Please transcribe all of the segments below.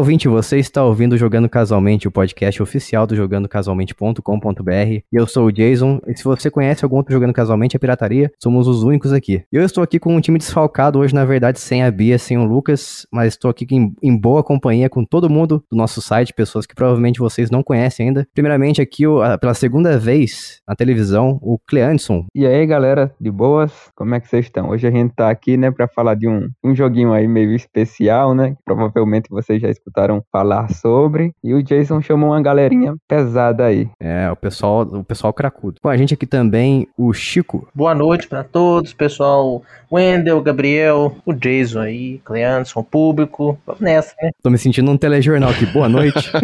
ouvinte, você está ouvindo Jogando Casualmente, o podcast oficial do jogandocasualmente.com.br. Eu sou o Jason, e se você conhece algum outro Jogando Casualmente, é pirataria, somos os únicos aqui. Eu estou aqui com um time desfalcado hoje, na verdade, sem a Bia, sem o Lucas, mas estou aqui em, em boa companhia com todo mundo do nosso site, pessoas que provavelmente vocês não conhecem ainda. Primeiramente, aqui, pela segunda vez na televisão, o Cleanson. E aí, galera, de boas? Como é que vocês estão? Hoje a gente tá aqui, né, para falar de um, um joguinho aí meio especial, né? Provavelmente vocês já escutaram falar sobre. E o Jason chamou uma galerinha pesada aí. É, o pessoal, o pessoal cracudo. Com a gente aqui também, o Chico. Boa noite para todos, pessoal. Wendel, Gabriel, o Jason aí, Cleanson, público. Vamos nessa, né? Tô me sentindo um telejornal aqui. Boa noite.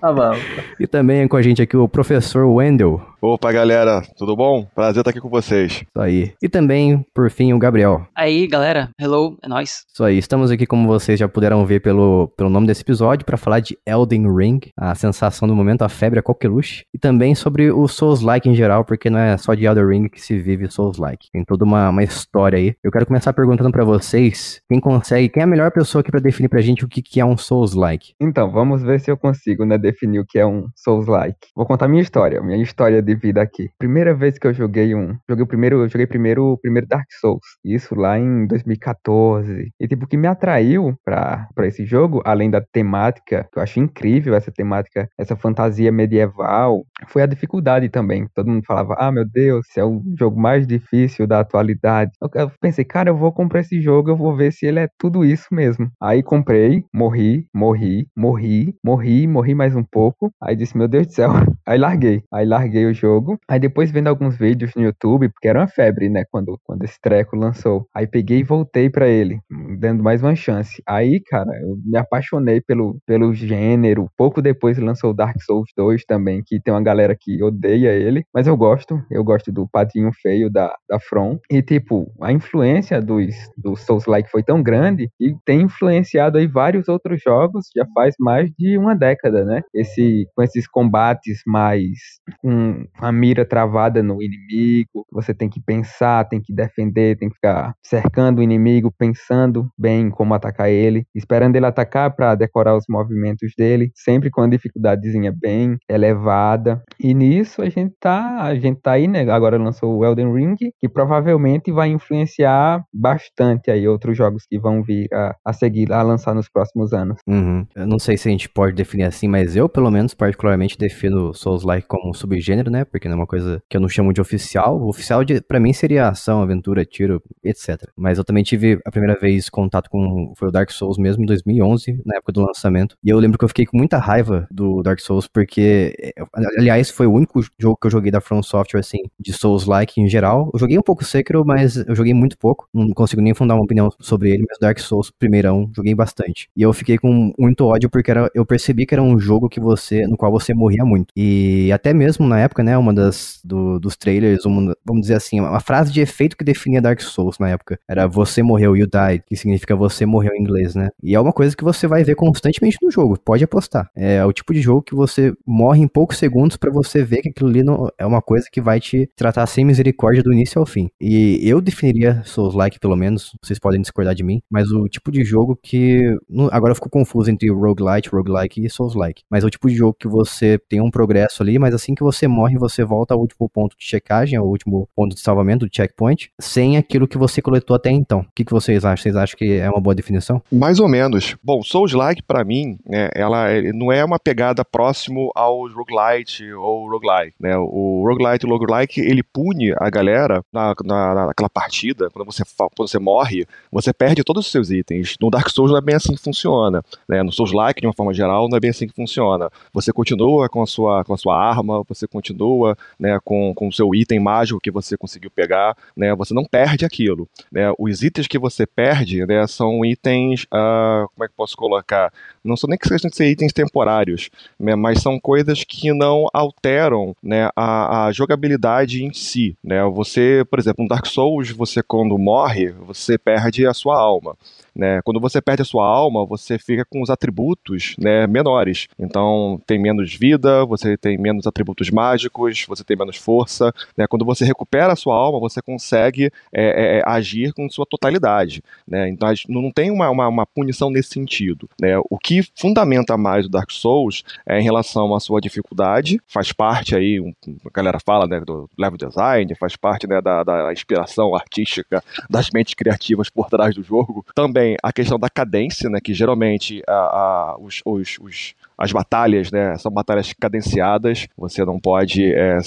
tá bom. E também com a gente aqui o professor Wendel. Opa, galera, tudo bom? Prazer estar aqui com vocês. Isso aí. E também, por fim, o Gabriel. Aí, galera, hello, é nóis. Isso aí, estamos aqui, como vocês já puderam ver pelo, pelo nome desse episódio, para falar de Elden Ring, a sensação do momento, a febre, a coqueluche, e também sobre o Souls-like em geral, porque não é só de Elden Ring que se vive Souls-like. Tem toda uma, uma história aí. Eu quero começar perguntando para vocês, quem consegue, quem é a melhor pessoa aqui para definir pra gente o que, que é um Souls-like? Então, vamos ver se eu consigo, né, definir o que é um Souls-like. Vou contar minha história, minha história de vida aqui. Primeira vez que eu joguei um, joguei o primeiro, eu joguei primeiro primeiro Dark Souls. Isso lá em 2014. E tipo que me atraiu para esse jogo, além da temática, que eu acho incrível essa temática, essa fantasia medieval, foi a dificuldade também. Todo mundo falava: "Ah, meu Deus, esse é o jogo mais difícil da atualidade". Eu pensei: "Cara, eu vou comprar esse jogo, eu vou ver se ele é tudo isso mesmo". Aí comprei, morri, morri, morri, morri, morri mais um pouco. Aí disse: "Meu Deus do céu". Aí larguei. Aí larguei o jogo Aí depois vendo alguns vídeos no YouTube, porque era uma febre, né, quando, quando esse treco lançou. Aí peguei e voltei para ele, dando mais uma chance. Aí, cara, eu me apaixonei pelo, pelo gênero. Pouco depois lançou Dark Souls 2 também, que tem uma galera que odeia ele, mas eu gosto. Eu gosto do patinho feio da, da From. E, tipo, a influência dos, do Souls-like foi tão grande e tem influenciado aí vários outros jogos já faz mais de uma década, né? Esse, com esses combates mais com a mira travada no inimigo, você tem que pensar, tem que defender, tem que ficar cercando o inimigo, pensando bem como atacar ele, esperando ele atacar para decorar os movimentos dele, sempre com a dificuldadezinha bem elevada. E nisso a gente tá, a gente tá aí, né? Agora lançou o Elden Ring, que provavelmente vai influenciar bastante aí outros jogos que vão vir a, a seguir, a lançar nos próximos anos. Uhum. Eu não sei se a gente pode definir assim, mas eu, pelo menos, particularmente defino Souls-like como um subgênero, né? Porque não é uma coisa que eu não chamo de oficial. O oficial, de, para mim, seria ação, aventura, tiro, etc. Mas eu também tive a primeira vez contato com foi o Dark Souls mesmo em 2011, na época do lançamento. E eu lembro que eu fiquei com muita raiva do Dark Souls, porque, aliás, foi o único jogo que eu joguei da From Software, assim, de Souls-like em geral. Eu joguei um pouco Sekiro, mas eu joguei muito pouco. Não consigo nem fundar uma opinião sobre ele, mas Dark Souls, primeirão, joguei bastante. E eu fiquei com muito ódio porque era, eu percebi que era um jogo que você, no qual você morria muito. E até mesmo na época, né, uma das do, dos trailers, uma, vamos dizer assim, uma frase de efeito que definia Dark Souls na época. Era você morreu, you died, que significa você morreu em inglês, né? E é uma coisa que você vai ver constantemente no jogo, pode apostar. É o tipo de jogo que você morre em poucos segundos para você ver que aquilo ali não, é uma coisa que vai te tratar sem misericórdia do início ao fim. E eu definiria Souls-like, pelo menos, vocês podem discordar de mim, mas o tipo de jogo que. Agora eu fico confuso entre roguelite, roguelike e Souls-like. Mas é o tipo de jogo que você tem um progresso ali, mas assim que você morre, você volta ao último ponto de checagem, ao último ponto de salvamento, do checkpoint, sem aquilo que você coletou até então. O que, que vocês acham? Vocês acham que é uma boa definição? Mais ou menos. Bom, Souls-like, para mim, né, ela não é uma pegada próximo ao roguelite ou roguelike. Né? O roguelite e o roguelike, ele pune a galera na, na, naquela partida, quando você, quando você morre, você perde todos os seus itens. No Dark Souls não é bem assim que funciona. Né? No Souls-like, de uma forma geral, não é bem assim que funciona. Você continua com a sua, com a sua arma, você continua né, com, com o seu item mágico que você conseguiu pegar, né, você não perde aquilo. Né? Os itens que você perde né, são itens, uh, como é que posso colocar? Não são nem que sejam ser itens temporários, né, mas são coisas que não alteram né, a, a, jogabilidade em si. Né? Você, por exemplo, no Dark Souls, você quando morre, você perde a sua alma. né? Quando você perde a sua alma, você fica com os atributos, né, menores. Então, tem menos vida, você tem menos atributos mágicos, você tem menos força, né? Quando você recupera a sua alma, você consegue é, é, agir com sua totalidade, né? Então, não tem uma, uma, uma punição nesse sentido, né? O que fundamenta mais o Dark Souls é em relação à sua dificuldade, faz parte aí, um, a galera fala, né, do level design, faz parte, né, da, da inspiração artística das mentes criativas por trás do jogo. Também a questão da cadência, né, que geralmente a, a, os, os, os as batalhas, né, são batalhas cadenciadas, você não pode é,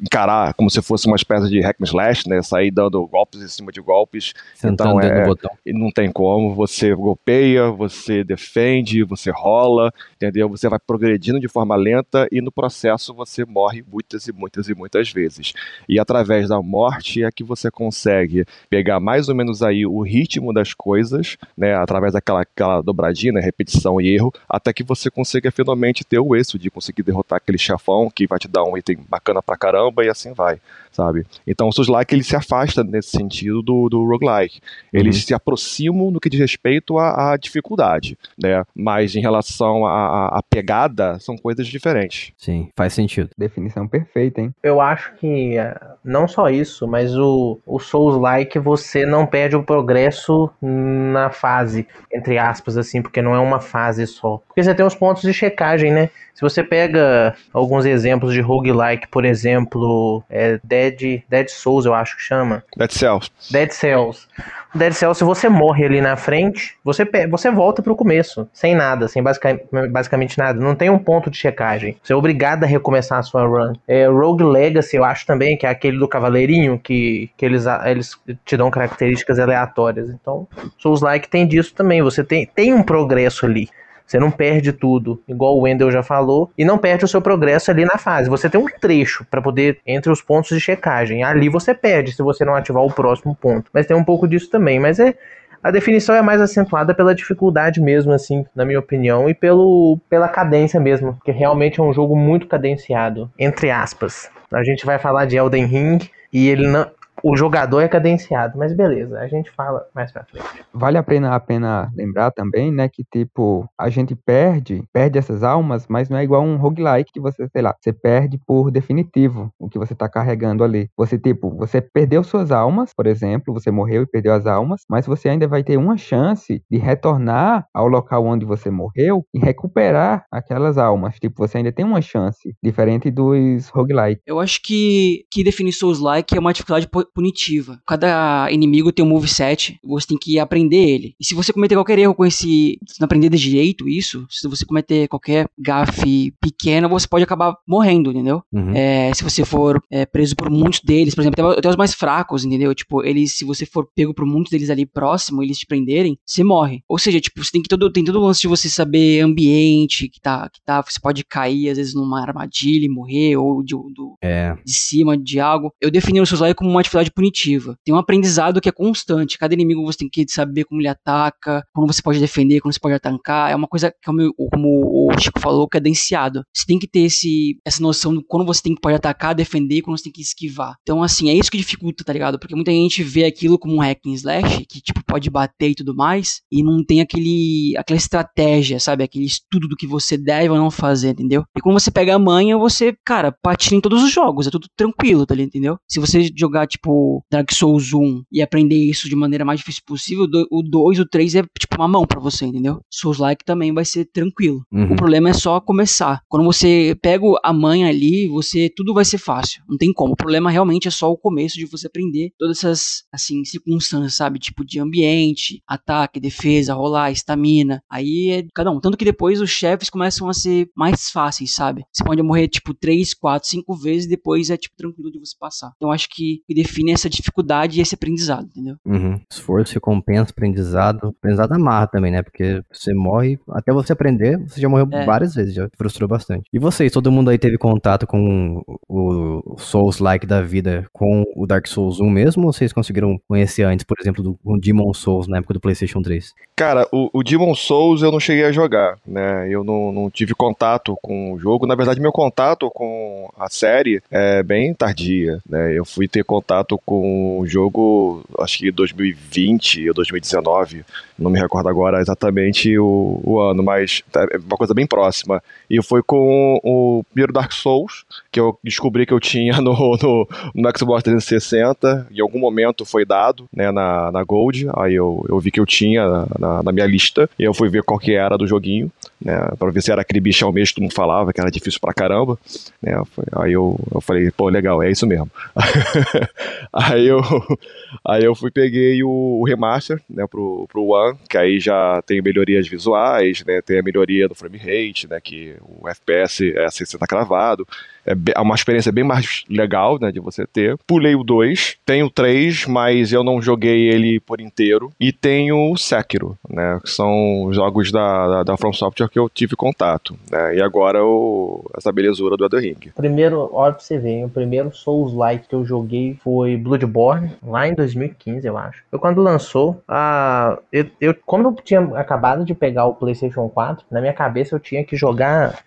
encarar como se fosse uma espécie de hack and slash, né, sair dando golpes em cima de golpes. Sentando então, é, botão. não tem como, você golpeia, você defende, você rola, entendeu? Você vai progredindo de forma lenta e no processo você morre muitas e muitas e muitas vezes. E através da morte é que você consegue pegar mais ou menos aí o ritmo das coisas, né, através daquela aquela dobradinha, né, repetição e erro, até que você consiga consiga finalmente ter o êxito de conseguir derrotar aquele chefão que vai te dar um item bacana pra caramba e assim vai, sabe? Então o Souls-like ele se afasta nesse sentido do, do roguelike. Eles uhum. se aproximam no que diz respeito à, à dificuldade, né? Mas em relação à, à, pegada, são coisas diferentes. Sim, faz sentido. Definição perfeita, hein? Eu acho que é, não só isso, mas o, o Souls-like você não perde o progresso na fase, entre aspas, assim, porque não é uma fase só. Porque você tem os pontos pontos de checagem, né? Se você pega alguns exemplos de roguelike, por exemplo, é Dead, Dead Souls, eu acho que chama. Dead Cells. Dead Cells. Dead Cells, se você morre ali na frente, você, você volta pro começo, sem nada, sem basicamente, basicamente nada. Não tem um ponto de checagem. Você é obrigado a recomeçar a sua run. É, Rogue Legacy, eu acho também, que é aquele do cavaleirinho, que, que eles, eles te dão características aleatórias. Então, Souls-like tem disso também. Você tem, tem um progresso ali. Você não perde tudo, igual o Wendel já falou, e não perde o seu progresso ali na fase. Você tem um trecho para poder entre os pontos de checagem. Ali você perde se você não ativar o próximo ponto. Mas tem um pouco disso também, mas é a definição é mais acentuada pela dificuldade mesmo, assim, na minha opinião, e pelo, pela cadência mesmo, que realmente é um jogo muito cadenciado, entre aspas. A gente vai falar de Elden Ring e ele não, o jogador é cadenciado, mas beleza, a gente fala mais pra frente. Vale a pena, a pena lembrar também, né, que tipo, a gente perde, perde essas almas, mas não é igual um roguelike que você, sei lá, você perde por definitivo o que você tá carregando ali. Você, tipo, você perdeu suas almas, por exemplo, você morreu e perdeu as almas, mas você ainda vai ter uma chance de retornar ao local onde você morreu e recuperar aquelas almas. Tipo, você ainda tem uma chance, diferente dos roguelike. Eu acho que, que definir Souls-like é uma dificuldade punitiva. Cada inimigo tem um moveset, você tem que aprender ele. E se você cometer qualquer erro com esse, se não aprender de direito isso, se você cometer qualquer gafe pequeno, você pode acabar morrendo, entendeu? Uhum. É, se você for é, preso por muitos deles, por exemplo, até os mais fracos, entendeu? Tipo, eles, se você for pego por muitos deles ali próximo, eles te prenderem, você morre. Ou seja, tipo, você tem que todo, tem todo o lance de você saber ambiente que tá, que tá, você pode cair às vezes numa armadilha e morrer, ou de, do, é. de cima de algo. Eu defini o Soulslike como uma dificuldade punitiva. Tem um aprendizado que é constante. Cada inimigo você tem que saber como ele ataca, como você pode defender, como você pode atacar. É uma coisa, como, como o Chico falou, cadenciado. Você tem que ter esse, essa noção de quando você tem que pode atacar, defender quando você tem que esquivar. Então, assim, é isso que dificulta, tá ligado? Porque muita gente vê aquilo como um hack and slash, que, tipo, pode bater e tudo mais, e não tem aquele, aquela estratégia, sabe? Aquele estudo do que você deve ou não fazer, entendeu? E quando você pega a manha, você, cara, patina em todos os jogos, é tudo tranquilo, tá ligado? Entendeu? Se você jogar, tipo, Dark Souls 1 e aprender isso de maneira mais difícil possível, o 2, o 3 é tipo uma mão para você, entendeu? Souls like também vai ser tranquilo. Uhum. O problema é só começar. Quando você pega a manha ali, você tudo vai ser fácil. Não tem como. O problema realmente é só o começo de você aprender todas essas assim circunstâncias, sabe? Tipo de ambiente, ataque, defesa, rolar, estamina. Aí é cada um. Tanto que depois os chefes começam a ser mais fáceis, sabe? Você pode morrer tipo 3, 4, 5 vezes e depois é tipo tranquilo de você passar. Então acho que define essa dificuldade e esse aprendizado, entendeu? Uhum. Esforço, recompensa, aprendizado. Aprendizado amarra também, né? Porque você morre, até você aprender, você já morreu é. várias vezes, já frustrou bastante. E vocês, todo mundo aí teve contato com o Souls-like da vida com o Dark Souls 1 mesmo? Ou vocês conseguiram conhecer antes, por exemplo, do Demon Souls na época do PlayStation 3? Cara, o, o Demon Souls eu não cheguei a jogar, né? Eu não, não tive contato com o jogo. Na verdade, meu contato com a série é bem tardia, né? Eu fui ter contato contato com o jogo, acho que 2020 ou 2019, não me recordo agora exatamente o, o ano, mas é uma coisa bem próxima. E foi com o primeiro Dark Souls, que eu descobri que eu tinha no, no, no Xbox 360, em algum momento foi dado, né, na, na Gold, aí eu, eu vi que eu tinha na, na minha lista, e eu fui ver qual que era do joguinho, né, pra ver se era aquele bicho ao mesmo que todo mundo falava, que era difícil pra caramba, né, aí eu, eu falei, pô, legal, é isso mesmo. aí eu, aí eu fui, peguei o, o remaster, né, pro, pro One, que aí já tem melhorias visuais, né, tem a melhoria do frame rate, né, que o FPS é 60 cravado, é, é uma experiência bem mais legal, né, de você ter. Pulei o 2, tenho o 3, mas eu não joguei ele por inteiro. E tenho o Sekiro, né, que são jogos da, da, da From Software que eu tive contato, né, e agora o, essa belezura do Elden Ring. Primeiro, olha pra você ver, o primeiro Souls-like que eu joguei foi Bloodborne, lá em 2015, eu acho. Foi quando lançou, a, eu, eu, como eu tinha acabado de pegar o PlayStation 4, na minha cabeça eu tinha que jogar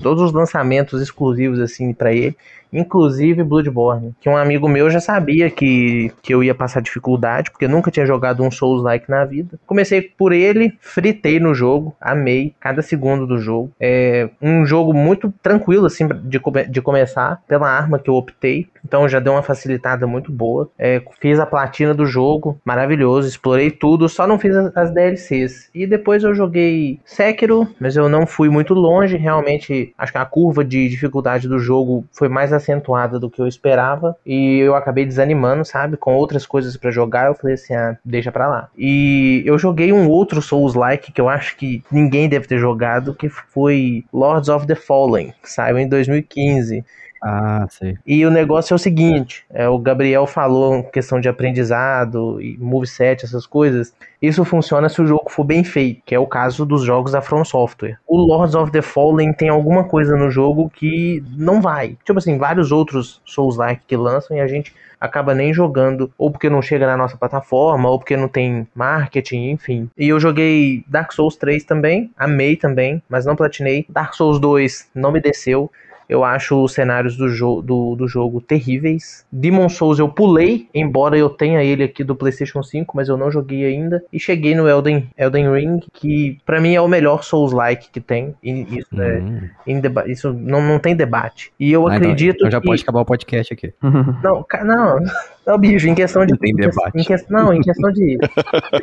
todos os lançamentos exclusivos assim para ele inclusive Bloodborne, que um amigo meu já sabia que, que eu ia passar dificuldade, porque nunca tinha jogado um Souls-like na vida. Comecei por ele, fritei no jogo, amei cada segundo do jogo. É um jogo muito tranquilo, assim, de, de começar, pela arma que eu optei, então já deu uma facilitada muito boa. É, fiz a platina do jogo, maravilhoso, explorei tudo, só não fiz as, DLCs. E depois eu joguei Sekiro, mas eu não fui muito longe, realmente acho que a curva de dificuldade do jogo foi mais acentuada do que eu esperava e eu acabei desanimando, sabe? Com outras coisas para jogar, eu falei assim, ah, deixa pra lá. E eu joguei um outro Souls-like que eu acho que ninguém deve ter jogado, que foi Lords of the Fallen, que saiu em 2015. Ah, sei. E o negócio é o seguinte: é, o Gabriel falou questão de aprendizado e moveset, essas coisas. Isso funciona se o jogo for bem feito, que é o caso dos jogos da From Software. O Lords of the Fallen tem alguma coisa no jogo que não vai. Tipo assim, vários outros Souls-like que lançam e a gente acaba nem jogando, ou porque não chega na nossa plataforma, ou porque não tem marketing, enfim. E eu joguei Dark Souls 3 também, amei também, mas não platinei. Dark Souls 2 não me desceu. Eu acho os cenários do, jo do, do jogo terríveis. Demon Souls eu pulei, embora eu tenha ele aqui do PlayStation 5, mas eu não joguei ainda. E cheguei no Elden, Elden Ring, que para mim é o melhor Souls-like que tem. E isso, é hum. é, isso não, não tem debate. E eu ah, então, acredito. Então, então já que... pode acabar o podcast aqui. Não, não. Não, bicho, em questão de. Não tem debate. Em que, não, em questão de.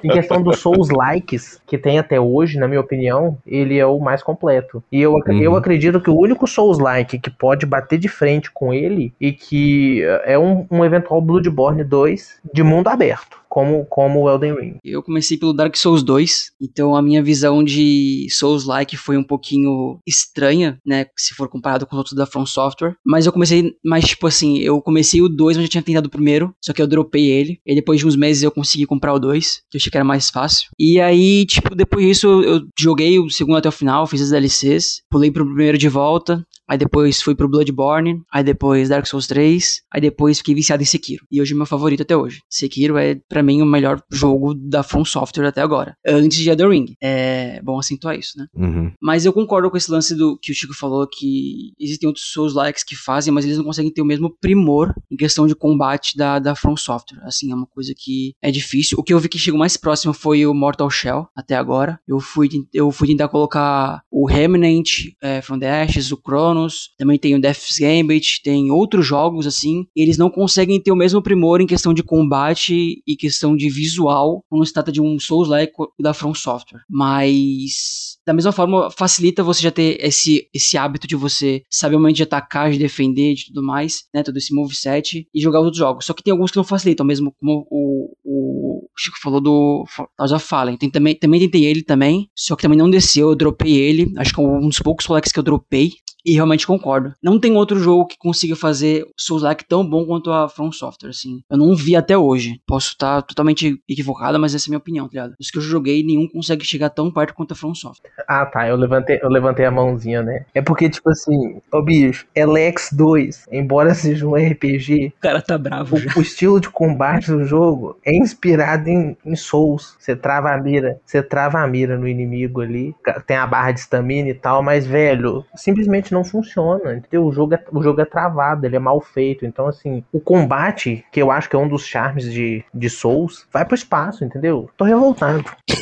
em questão dos Souls likes que tem até hoje, na minha opinião, ele é o mais completo. E eu, uhum. eu acredito que o único Souls like que pode bater de frente com ele e que é um, um eventual Bloodborne 2 de mundo aberto como, como o Elden Ring. Eu comecei pelo Dark Souls 2, então a minha visão de Souls-like foi um pouquinho estranha, né, se for comparado com os outros da From Software, mas eu comecei, mas tipo assim, eu comecei o 2, mas já tinha tentado o primeiro, só que eu dropei ele, e depois de uns meses eu consegui comprar o 2, que eu achei que era mais fácil. E aí, tipo, depois disso eu joguei o segundo até o final, fiz as DLCs, pulei pro primeiro de volta, Aí depois fui pro Bloodborne, aí depois Dark Souls 3, aí depois fiquei viciado em Sekiro. E hoje é meu favorito até hoje. Sekiro é, para mim, o melhor jogo da From Software até agora. Antes de Elden Ring. É bom acentuar isso, né? Uhum. Mas eu concordo com esse lance do que o Chico falou, que existem outros Souls-likes que fazem, mas eles não conseguem ter o mesmo primor em questão de combate da, da From Software. Assim, é uma coisa que é difícil. O que eu vi que chegou mais próximo foi o Mortal Shell, até agora. Eu fui, eu fui tentar colocar o Remnant, é, From the Ashes, o Chrono, também tem o Death's Gambit, tem outros jogos assim, eles não conseguem ter o mesmo primor em questão de combate e questão de visual quando se trata de um Souls-like da From Software. Mas da mesma forma facilita você já ter esse, esse hábito de você saber o momento de atacar, de defender, de tudo mais, né, todo esse moveset e jogar outros jogos. Só que tem alguns que não facilitam, mesmo como o, o Chico falou do Tales of Fallen. Tem, também, também tentei ele também, só que também não desceu, eu dropei ele. Acho que é um dos poucos colegas que eu dropei. E realmente concordo. Não tem outro jogo que consiga fazer Souls-like tão bom quanto a From Software, assim. Eu não vi até hoje. Posso estar totalmente equivocada, mas essa é a minha opinião, tá ligado? Os que eu joguei, nenhum consegue chegar tão perto quanto a From Software. Ah, tá. Eu levantei, eu levantei a mãozinha, né? É porque, tipo assim, ô bicho, Elex 2, embora seja um RPG. O cara tá bravo. O, o estilo de combate do jogo é inspirado baseado em, em Souls. Você trava a mira, você trava a mira no inimigo ali, tem a barra de stamina e tal, mas, velho, simplesmente não funciona, entendeu? O jogo, é, o jogo é travado, ele é mal feito. Então, assim, o combate, que eu acho que é um dos charmes de, de Souls, vai pro espaço, entendeu? Tô revoltado.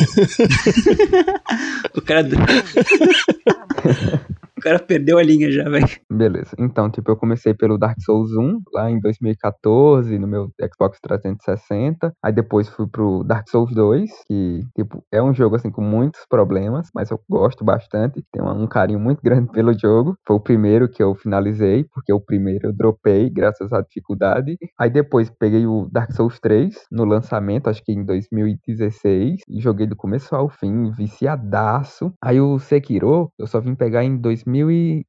o cara. O cara perdeu a linha já, velho. Beleza. Então, tipo, eu comecei pelo Dark Souls 1, lá em 2014, no meu Xbox 360. Aí depois fui pro Dark Souls 2, que, tipo, é um jogo, assim, com muitos problemas, mas eu gosto bastante. Tenho um carinho muito grande pelo jogo. Foi o primeiro que eu finalizei, porque o primeiro eu dropei, graças à dificuldade. Aí depois peguei o Dark Souls 3 no lançamento, acho que em 2016. E joguei do começo ao fim, viciadaço. Aí o Sekiro, eu só vim pegar em 2016.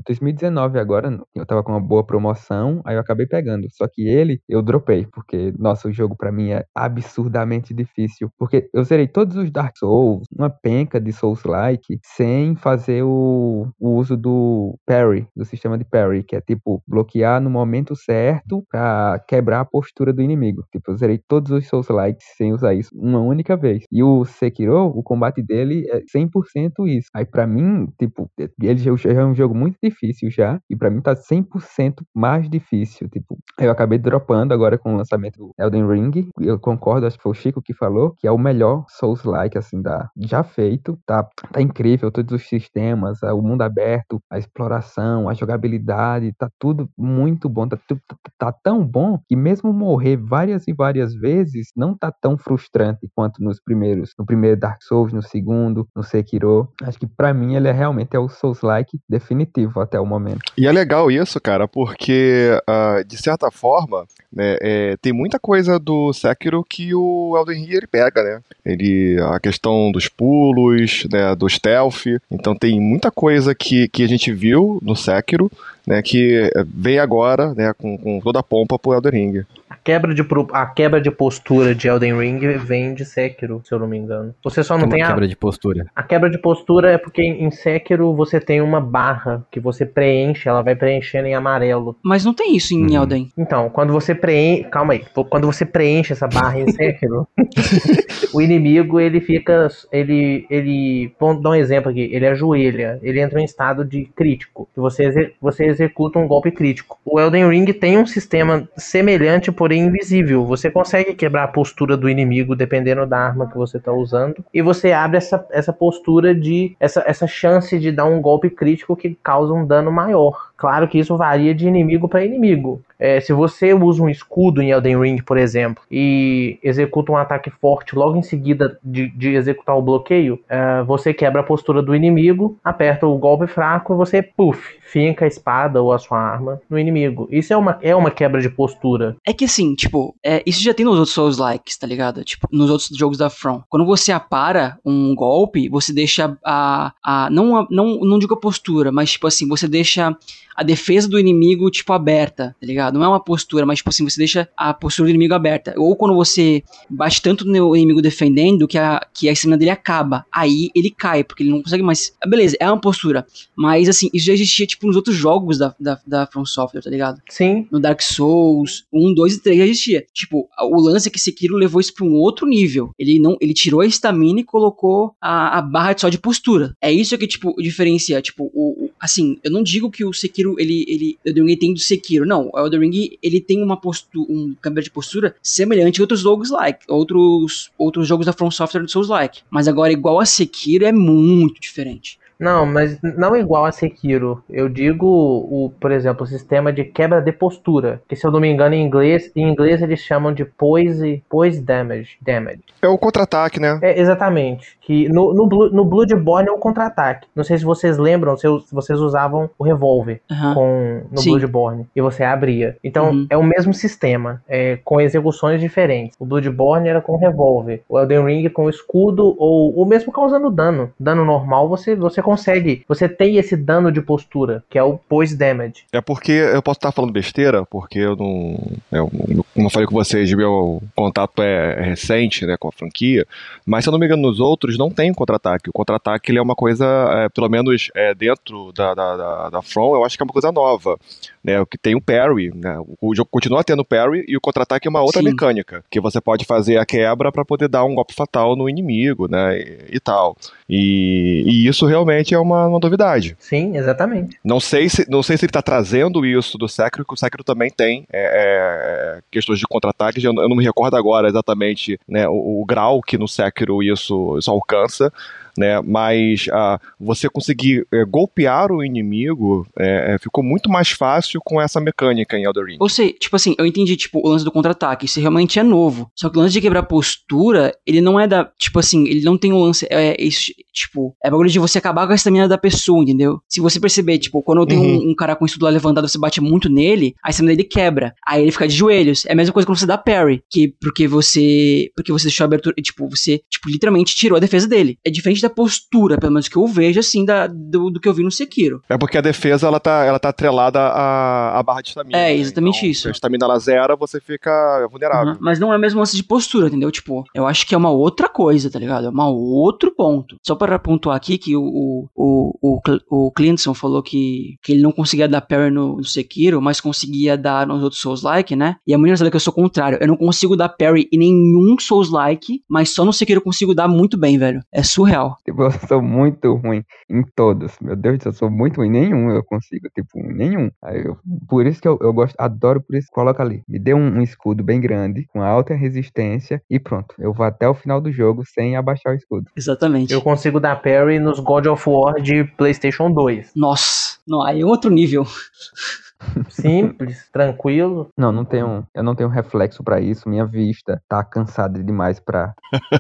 2019 agora, eu tava com uma boa promoção, aí eu acabei pegando. Só que ele eu dropei, porque, nossa, o jogo para mim é absurdamente difícil. Porque eu zerei todos os Dark Souls, uma penca de Souls-like, sem fazer o, o uso do parry, do sistema de parry, que é tipo bloquear no momento certo pra quebrar a postura do inimigo. Tipo, eu zerei todos os Souls-likes sem usar isso uma única vez. E o Sekiro, o combate dele é 100% isso. Aí para mim, tipo, ele já é um jogo muito difícil já, e para mim tá 100% mais difícil, tipo, eu acabei dropando agora com o lançamento do Elden Ring, eu concordo, acho que foi o Chico que falou, que é o melhor Souls-like, assim, da, já feito, tá, tá incrível, todos os sistemas, o mundo aberto, a exploração, a jogabilidade, tá tudo muito bom, tá, tá, tá tão bom que mesmo morrer várias e várias vezes, não tá tão frustrante quanto nos primeiros, no primeiro Dark Souls, no segundo, no Sekiro, acho que para mim ele é realmente é o Souls-like definitivo até o momento. E é legal isso, cara, porque uh, de certa forma, né, é, tem muita coisa do Sekiro que o Elden Ring ele pega, né? Ele a questão dos pulos, né, do stealth, então tem muita coisa que, que a gente viu no Sekiro, né, que vem agora, né, com, com toda a pompa pro Elden Ring quebra de, a quebra de postura de Elden Ring vem de Sekiro, se eu não me engano. Você só não Como tem a quebra de postura. A quebra de postura é porque em Sekiro você tem uma barra que você preenche, ela vai preenchendo em amarelo. Mas não tem isso em uhum. Elden. Então, quando você preenche, calma aí, quando você preenche essa barra em Sekiro, o inimigo ele fica, ele, ele, vamos dar um exemplo aqui, ele ajoelha, ele entra em estado de crítico, que você, você executa um golpe crítico. O Elden Ring tem um sistema semelhante, por porém invisível. Você consegue quebrar a postura do inimigo dependendo da arma que você está usando. E você abre essa, essa postura de. Essa, essa chance de dar um golpe crítico que causa um dano maior. Claro que isso varia de inimigo para inimigo. É, se você usa um escudo em Elden Ring, por exemplo, e executa um ataque forte logo em seguida de, de executar o bloqueio, é, você quebra a postura do inimigo, aperta o golpe fraco e você, puff, finca a espada ou a sua arma no inimigo. Isso é uma, é uma quebra de postura. É que assim, tipo, é, isso já tem nos outros Souls likes, tá ligado? Tipo, nos outros jogos da From. Quando você apara um golpe, você deixa a. a não, a, não, não digo a postura, mas tipo assim, você deixa a defesa do inimigo, tipo, aberta, tá ligado? Não é uma postura, mas, tipo assim, você deixa a postura do inimigo aberta. Ou quando você bate tanto no inimigo defendendo que a, que a estamina dele acaba. Aí ele cai, porque ele não consegue mais. Ah, beleza, é uma postura. Mas, assim, isso já existia, tipo, nos outros jogos da, da, da From Software, tá ligado? Sim. No Dark Souls 1, 2 e 3 já existia. Tipo, o lance é que Sekiro levou isso pra um outro nível. Ele não ele tirou a estamina e colocou a, a barra só de postura. É isso que, tipo, diferencia. Tipo, o, o assim, eu não digo que o Sekiro ele, ele, Elden Ring tem do Sekiro. Não, o Elden Ring, ele tem uma postura, um câmbio de postura semelhante a outros jogos like, outros, outros jogos da From Software do Souls like. Mas agora, igual a Sekiro, é muito diferente. Não, mas não igual a Sekiro. Eu digo, o, por exemplo, o sistema de quebra de postura. Que se eu não me engano, em inglês, em inglês eles chamam de poise, poise damage, damage. É o contra-ataque, né? É, exatamente. Que no, no, no Bloodborne é um contra-ataque. Não sei se vocês lembram, se vocês usavam o revólver uhum. com, no Sim. Bloodborne. E você abria. Então, uhum. é o mesmo sistema, é, com execuções diferentes. O Bloodborne era com revólver. O Elden Ring com escudo, ou o mesmo causando dano. Dano normal, você, você consegue. Você tem esse dano de postura, que é o poise damage. É porque eu posso estar falando besteira, porque eu não. Eu, como eu falei com vocês, meu contato é recente né, com a franquia, mas se eu não me engano, nos outros não tem contra-ataque. O contra-ataque é uma coisa, é, pelo menos é, dentro da, da, da, da From, eu acho que é uma coisa nova. Né, o que tem o parry, né, o jogo continua tendo parry e o contra-ataque é uma outra Sim. mecânica, que você pode fazer a quebra para poder dar um golpe fatal no inimigo, né, e, e tal. E, e, isso realmente é uma, uma, novidade. Sim, exatamente. Não sei se, não sei se ele está trazendo isso do Sekiro, que o Sekiro também tem é, é, questões de contra-ataques. Eu, eu, não me recordo agora exatamente né, o, o, grau que no Sekiro isso, isso alcança né? Mas ah, você conseguir é, golpear o inimigo é, ficou muito mais fácil com essa mecânica em Elder Ring. Ou seja, tipo assim, eu entendi tipo o lance do contra-ataque, isso realmente é novo. Só que o lance de quebrar postura, ele não é da, tipo assim, ele não tem o um lance, é, é tipo, é bagulho de você acabar com a estamina da pessoa, entendeu? Se você perceber, tipo, quando tem uhum. um, um, cara com isso lá levantado, você bate muito nele, a estamina dele quebra. Aí ele fica de joelhos. É a mesma coisa quando você dá parry, que porque você, porque você deixou a abertura, tipo, você, tipo, literalmente tirou a defesa dele. É diferente da postura, pelo menos que eu vejo, assim, da, do, do que eu vi no Sekiro. É porque a defesa, ela tá, ela tá atrelada à, à barra de estamina. É, né? exatamente então, isso. Se a estamina ela zera, você fica vulnerável. Uhum. Mas não é mesmo lance de postura, entendeu? Tipo, eu acho que é uma outra coisa, tá ligado? É um outro ponto. Só para pontuar aqui que o, o, o, o, o Clinton falou que, que ele não conseguia dar parry no, no Sekiro, mas conseguia dar nos outros Souls-like, né? E a mulher sabe que eu sou o contrário. Eu não consigo dar parry em nenhum Souls-like, mas só no Sekiro eu consigo dar muito bem, velho. É surreal. Tipo, eu sou muito ruim em todos. Meu Deus do céu, eu sou muito ruim. Nenhum eu consigo, tipo, nenhum. Eu, por isso que eu, eu gosto, adoro por isso. Coloca ali. Me dê um, um, escudo bem grande, com alta resistência, e pronto. Eu vou até o final do jogo sem abaixar o escudo. Exatamente. Eu consigo dar parry nos God of War de PlayStation 2. Nossa, não, aí é outro nível. Simples, tranquilo. Não, não tenho, eu não tenho reflexo para isso. Minha vista tá cansada demais para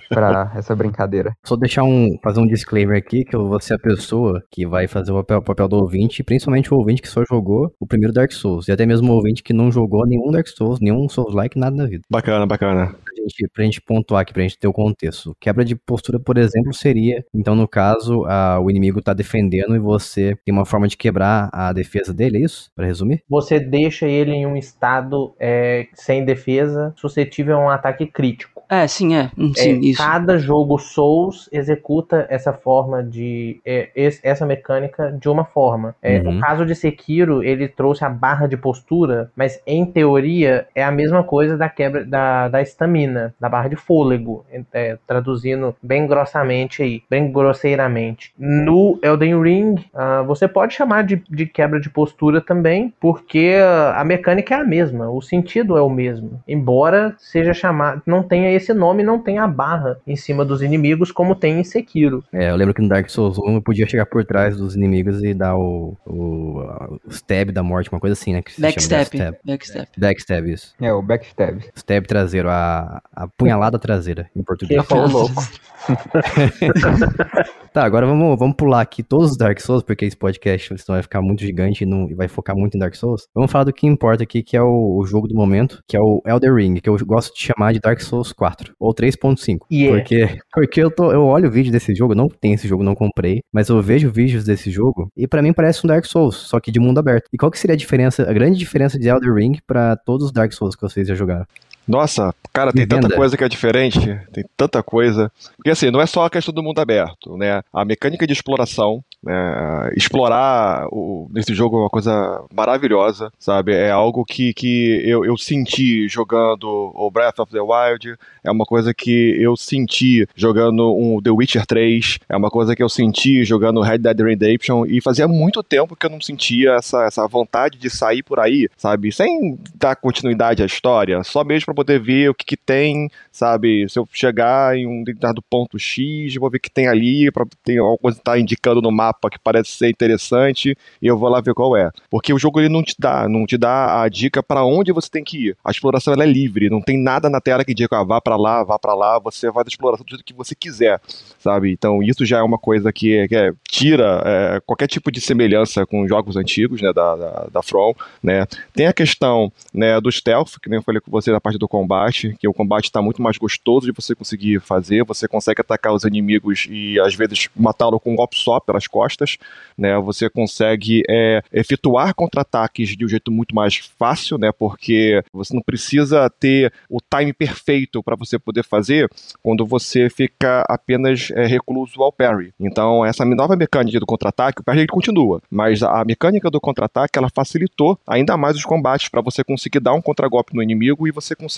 para essa brincadeira. Só deixar um fazer um disclaimer aqui que eu vou ser a pessoa que vai fazer o papel, o papel do ouvinte, principalmente o ouvinte que só jogou o primeiro Dark Souls e até mesmo o ouvinte que não jogou nenhum Dark Souls, nenhum Souls like nada na vida. Bacana, bacana. Pra gente, pra gente pontuar aqui, pra gente ter o contexto. Quebra de postura, por exemplo, seria, então no caso, a, o inimigo tá defendendo e você tem uma forma de quebrar a defesa dele, é isso? Para resumir? Você deixa ele em um estado é, sem defesa, suscetível a um ataque crítico. É, sim, é. Hum, sim, é, isso. Cada jogo Souls executa essa forma de. É, essa mecânica de uma forma. É, uhum. No caso de Sekiro, ele trouxe a barra de postura, mas em teoria é a mesma coisa da quebra da estamina, da, da barra de fôlego. É, traduzindo bem grossamente aí, bem grosseiramente. No Elden Ring, uh, você pode chamar de, de quebra de postura também, porque a mecânica é a mesma, o sentido é o mesmo. Embora seja chamado. não tenha esse nome não tem a barra em cima dos inimigos como tem em Sekiro. É, eu lembro que no Dark Souls 1 eu podia chegar por trás dos inimigos e dar o, o, o stab da morte, uma coisa assim, né? Que backstab. Backstab. Backstab, isso. É, o backstab. Stab traseiro, a, a punhalada traseira, em português. Que foi louco. tá, agora vamos, vamos pular aqui todos os Dark Souls, porque esse podcast senão vai ficar muito gigante e, não, e vai focar muito em Dark Souls. Vamos falar do que importa aqui, que é o, o jogo do momento, que é o Elder Ring, que eu gosto de chamar de Dark Souls 4 ou 3.5. Yeah. Porque, porque eu, tô, eu olho o vídeo desse jogo, não tem esse jogo, não comprei, mas eu vejo vídeos desse jogo e para mim parece um Dark Souls, só que de mundo aberto. E qual que seria a diferença, a grande diferença de Elder Ring para todos os Dark Souls que vocês já jogaram? Nossa, cara, tem tanta coisa que é diferente, tem tanta coisa. Porque assim, não é só a questão do mundo aberto, né? A mecânica de exploração, né? explorar o, nesse jogo é uma coisa maravilhosa, sabe? É algo que, que eu, eu senti jogando o Breath of the Wild, é uma coisa que eu senti jogando um The Witcher 3, é uma coisa que eu senti jogando Red Dead Redemption, e fazia muito tempo que eu não sentia essa, essa vontade de sair por aí, sabe? Sem dar continuidade à história, só mesmo para poder ver o que, que tem, sabe? Se eu chegar em um determinado ponto X, vou ver o que tem ali, para ter alguma coisa que tá indicando no mapa que parece ser interessante, e eu vou lá ver qual é. Porque o jogo ele não te dá, não te dá a dica para onde você tem que ir. A exploração ela é livre, não tem nada na tela que diga, ah, vá para lá, vá para lá, você vai da exploração do jeito que você quiser, sabe? Então isso já é uma coisa que, que é, tira é, qualquer tipo de semelhança com jogos antigos, né, da, da, da From, né? Tem a questão, né, do stealth, que nem eu falei com você na parte do combate, que o combate está muito mais gostoso de você conseguir fazer, você consegue atacar os inimigos e às vezes matá-lo com um golpe só pelas costas, né? Você consegue é, efetuar contra-ataques de um jeito muito mais fácil, né? Porque você não precisa ter o time perfeito para você poder fazer quando você fica apenas é, recluso ao parry. Então, essa nova mecânica do contra-ataque, o parry continua, mas a mecânica do contra-ataque ela facilitou ainda mais os combates para você conseguir dar um contragolpe no inimigo e você conseguir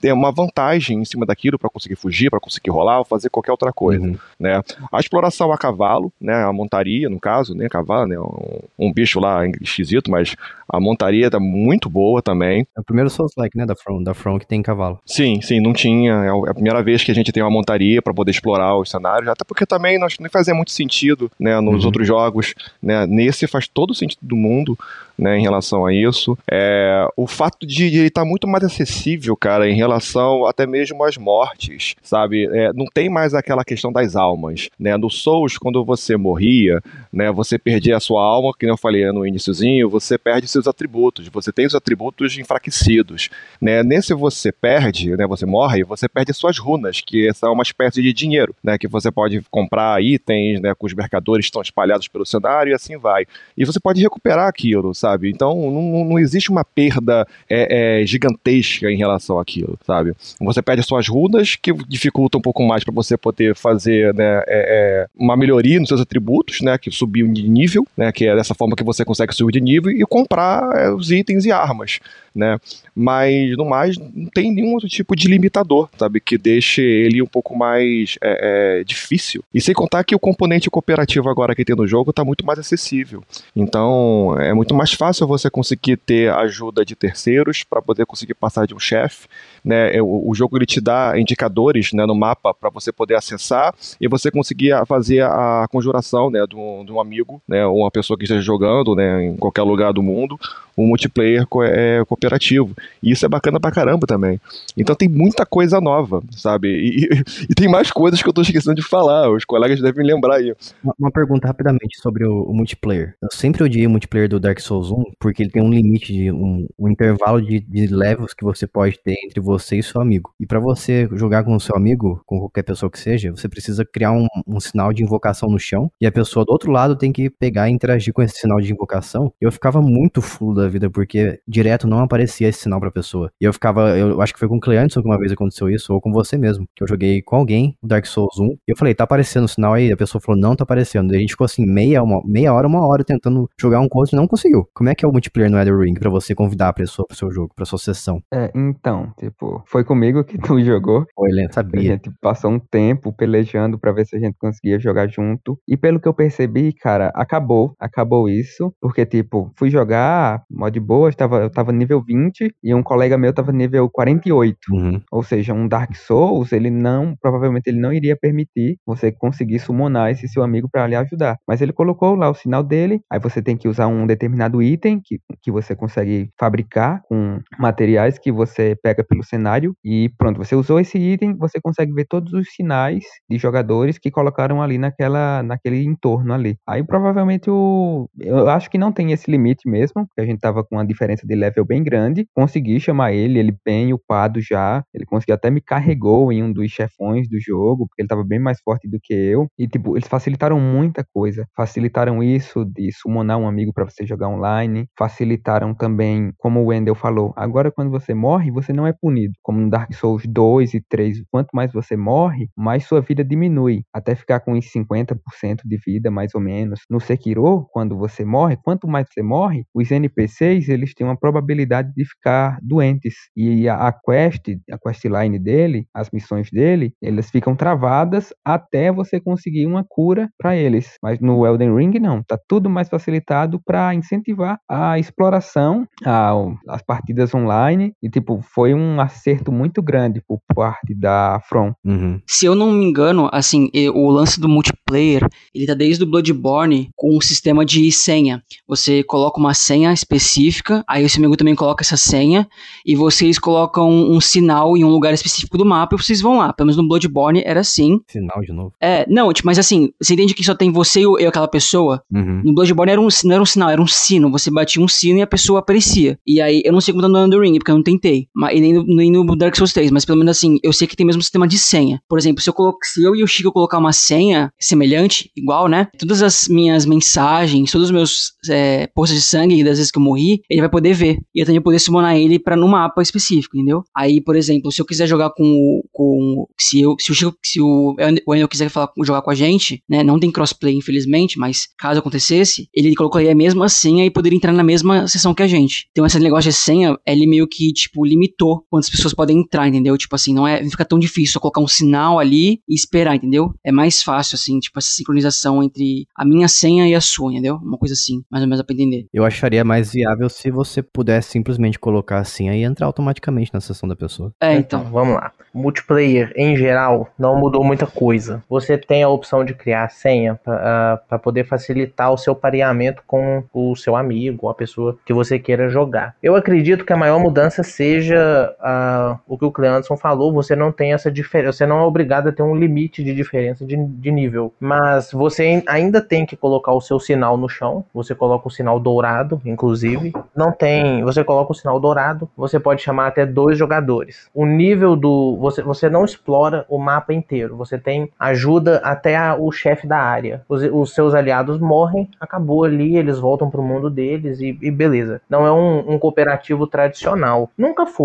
ter uma vantagem em cima daquilo para conseguir fugir, para conseguir rolar ou fazer qualquer outra coisa, uhum. né? A exploração a cavalo, né, a montaria no caso, né, cavalo, né, um, um bicho lá esquisito, mas a montaria tá muito boa também. É o primeiro Souls-like, né, da From, da From que tem cavalo. Sim, sim, não tinha. É, é a primeira vez que a gente tem uma montaria para poder explorar os cenários, até porque também não fazia muito sentido, né, nos uhum. outros jogos, né, nesse faz todo o sentido do mundo, né, em relação a isso. É, o fato de ele estar tá muito mais acessível, cara, em relação até mesmo às mortes, sabe? É, não tem mais aquela questão das almas, né? No Souls, quando você morria, né, você perdia a sua alma, que eu falei no iníciozinho, você perde seus atributos, você tem os atributos enfraquecidos, né? Nesse você perde, né, você morre, você perde suas runas, que são uma espécie de dinheiro, né, que você pode comprar itens, né, com os mercadores estão espalhados pelo cenário e assim vai. E você pode recuperar aquilo, sabe? Então não, não existe uma perda é, é, gigantesca em relação àquilo, sabe? Você perde suas runas, que dificulta um pouco mais para você poder fazer né, é, é, uma melhoria nos seus atributos, né? Que subir de nível, né? Que é dessa forma que você consegue subir de nível e comprar é, os itens e armas né? Mas no mais não tem nenhum outro tipo de limitador, sabe, que deixe ele um pouco mais é, é, difícil. E sem contar que o componente cooperativo agora que tem no jogo está muito mais acessível. Então é muito mais fácil você conseguir ter ajuda de terceiros para poder conseguir passar de um chefe, né? É, o, o, jogo ele te dá indicadores, né, no mapa para você poder acessar e você conseguir fazer a conjuração, né, de um, de um amigo, né, ou uma pessoa que esteja jogando, né, em qualquer lugar do mundo, um multiplayer é, cooperativo. E isso é bacana pra caramba também. Então tem muita coisa nova, sabe? E, e, e tem mais coisas que eu tô esquecendo de falar. Os colegas devem lembrar aí. Uma, uma pergunta rapidamente sobre o, o, multiplayer. Eu sempre odiei o multiplayer do Dark Souls 1 porque ele tem um limite de um, um intervalo de, de, levels que você pode ter entre você e seu amigo. E para você jogar com o seu amigo, com qualquer pessoa que seja, você precisa criar um, um sinal de invocação no chão e a pessoa do outro lado tem que pegar e interagir com esse sinal de invocação. Eu ficava muito fulo da vida porque direto não aparecia esse sinal pra pessoa. E eu ficava, eu acho que foi com o Cleanson que uma vez aconteceu isso, ou com você mesmo, que eu joguei com alguém, Dark Souls 1, e eu falei, tá aparecendo o sinal aí? A pessoa falou, não tá aparecendo. E a gente ficou assim, meia, uma, meia hora, uma hora tentando jogar um contra e não conseguiu. Como é que é o multiplayer no Elder Ring pra você convidar a pessoa pro seu jogo, pra sua sessão? É, então, tipo, foi comigo que tu jogou. Foi, Helena, sabia. A gente passou um tempo pelejando pra ver se a gente conseguia jogar junto. E pelo que eu percebi, cara, acabou, acabou isso, porque, tipo, fui jogar, mod boa, eu tava, eu tava nível 20 e um colega meu tava nível 48. Uhum. Ou seja, um Dark Souls, ele não, provavelmente ele não iria permitir você conseguir summonar esse seu amigo para lhe ajudar. Mas ele colocou lá o sinal dele, aí você tem que usar um determinado item que, que você consegue fabricar com materiais que você pega pelo cenário e pronto, você usou esse item, você consegue ver todos os sinais de jogadores que colocaram ali naquela, naquele entorno ali. Aí provavelmente o eu acho que não tem esse limite mesmo, porque a gente tava com uma diferença de level bem grande. Consegui chamar ele, ele bem upado já. Ele conseguiu até me carregou em um dos chefões do jogo, porque ele tava bem mais forte do que eu. E, tipo, eles facilitaram muita coisa. Facilitaram isso de summonar um amigo para você jogar online. Facilitaram também, como o Wendell falou, agora quando você morre, você não é punido. Como no Dark Souls 2 e 3, quanto mais você morre, mais sua vida diminui. Até ficar com uns 50% de vida, mais ou menos. No Sekiro, quando você morre, quanto mais você morre, os NPCs, eles têm uma probabilidade de ficar doentes. E a, a quest, a questline dele, as missões dele, elas ficam travadas até você conseguir uma cura para eles. Mas no Elden Ring não, tá tudo mais facilitado para incentivar a exploração, a, as partidas online e tipo foi um acerto muito grande por parte da From. Uhum. Se eu não me engano, assim, o lance do multiplayer, ele tá desde o Bloodborne com um sistema de senha. Você coloca uma senha específica, aí o seu amigo também coloca essa senha, e vocês colocam um sinal em um lugar específico do mapa e vocês vão lá. Pelo menos no Bloodborne era assim. Sinal de novo? É, não, tipo, mas assim, você entende que só tem você e aquela pessoa? Uhum. No Bloodborne era um, não era um sinal, era um sino. Você batia um sino e a pessoa aparecia. E aí, eu não sei como tá no Under Ring, porque eu não tentei. E nem no, nem no Dark Souls 3, mas pelo menos assim, eu sei que tem mesmo sistema de senha. Por exemplo, se eu, coloco, se eu e o Chico colocar uma senha semelhante, igual, né? Todas as minhas mensagens, todos os meus é, poços de sangue das vezes que eu morri, ele vai poder ver. E eu também poder summonar ele para no mapa específico, entendeu? Aí, por exemplo, se eu quiser jogar com com se eu se o Chico, se o Wendel quiser falar, jogar com a gente, né? Não tem crossplay, infelizmente, mas caso acontecesse, ele colocaria a mesma senha e poderia entrar na mesma sessão que a gente. Então, esse negócio de senha, ele meio que, tipo, limitou quantas pessoas podem entrar, entendeu? Tipo assim, não é, não fica tão difícil só colocar um sinal ali e esperar, entendeu? É mais fácil, assim, tipo, essa sincronização entre a minha senha e a sua, entendeu? Uma coisa assim, mais ou menos pra entender. Eu acharia mais viável se você pudesse simplesmente colocar a senha e entrar automaticamente na sessão da pessoa. É, então. Então, vamos lá. Multiplayer, em geral, não mudou muita coisa. Você tem a opção de criar a senha para poder facilitar o seu pareamento com o seu amigo, a pessoa que você queira jogar. Eu acredito que a maior mudança seja uh, o que o Cleanderson falou, você não tem essa diferença, você não é obrigado a ter um limite de diferença de, de nível, mas você ainda tem que colocar o seu sinal no chão, você coloca o sinal dourado, inclusive, não tem, você coloca o sinal dourado, você pode chamar até dois jogadores. O nível do, você, você não explora o mapa inteiro, você tem ajuda até a, o chefe da área, os, os, seus aliados morrem, acabou ali, eles voltam pro mundo deles e, e beleza. Não é um, um cooperativo tradicional, nunca foi,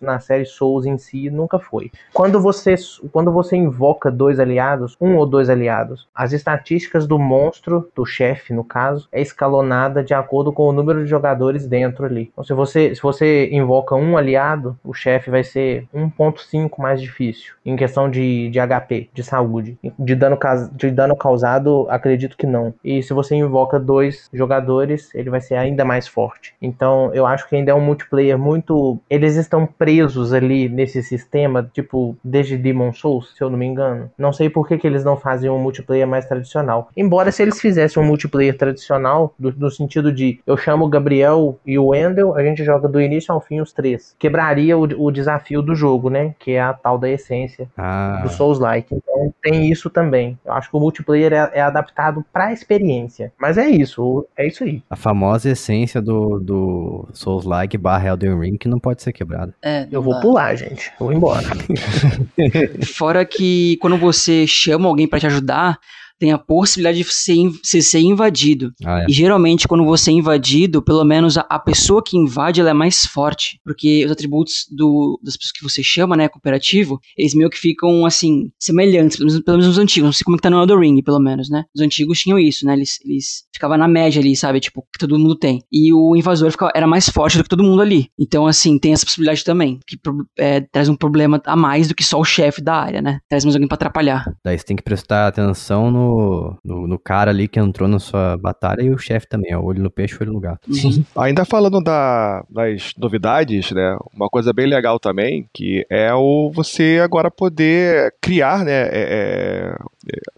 na série Souls em si, nunca foi. Quando você, quando você invoca dois aliados, um ou dois aliados, as estatísticas do monstro, do chefe no caso, é escalonada de acordo com o número de jogadores dentro ali. Então, se você, se você invoca um aliado, o chefe vai ser 1.5 mais difícil em questão de, de HP, de saúde. De dano, de dano causado, acredito que não. E se você invoca dois jogadores, ele vai ser ainda mais forte. Então, eu acho que ainda é um multiplayer muito. Eles estão presos ali nesse sistema, tipo, desde Demon Souls, se eu não me engano. Não sei por que, que eles não fazem um multiplayer mais tradicional. Embora, se eles fizessem um multiplayer tradicional, do, no sentido de eu chamo o Gabriel e o Wendel, a gente joga do início ao fim os três. Quebraria o, o desafio do jogo, né? Que é a tal da essência ah. do Souls-like. Então tem isso também. Eu acho que o multiplayer é, é adaptado pra experiência. Mas é isso, é isso aí. A famosa essência do, do Souls-like barra Elden Ring que não pode ser quebrada. É, eu vou dá. pular, gente. Eu vou embora. Fora que quando você chama alguém para te ajudar, tem a possibilidade de ser, ser invadido. Ah, é. E geralmente, quando você é invadido, pelo menos a, a, pessoa que invade ela é mais forte. Porque os atributos do, das pessoas que você chama, né, cooperativo, eles meio que ficam, assim, semelhantes, pelo menos, pelo menos nos antigos. Não sei como é que tá no Elder Ring, pelo menos, né? Os antigos tinham isso, né? Eles, eles ficavam na média ali, sabe? Tipo, que todo mundo tem. E o invasor ficava, era mais forte do que todo mundo ali. Então, assim, tem essa possibilidade também. Que é, traz um problema a mais do que só o chefe da área, né? Traz mais alguém pra atrapalhar. Daí você tem que prestar atenção no no, no, cara ali que entrou na sua batalha e o chefe também, ó, olho no peixe, olho no gato. Sim. Ainda falando da, das novidades, né, uma coisa bem legal também, que é o você agora poder criar, né, é, é,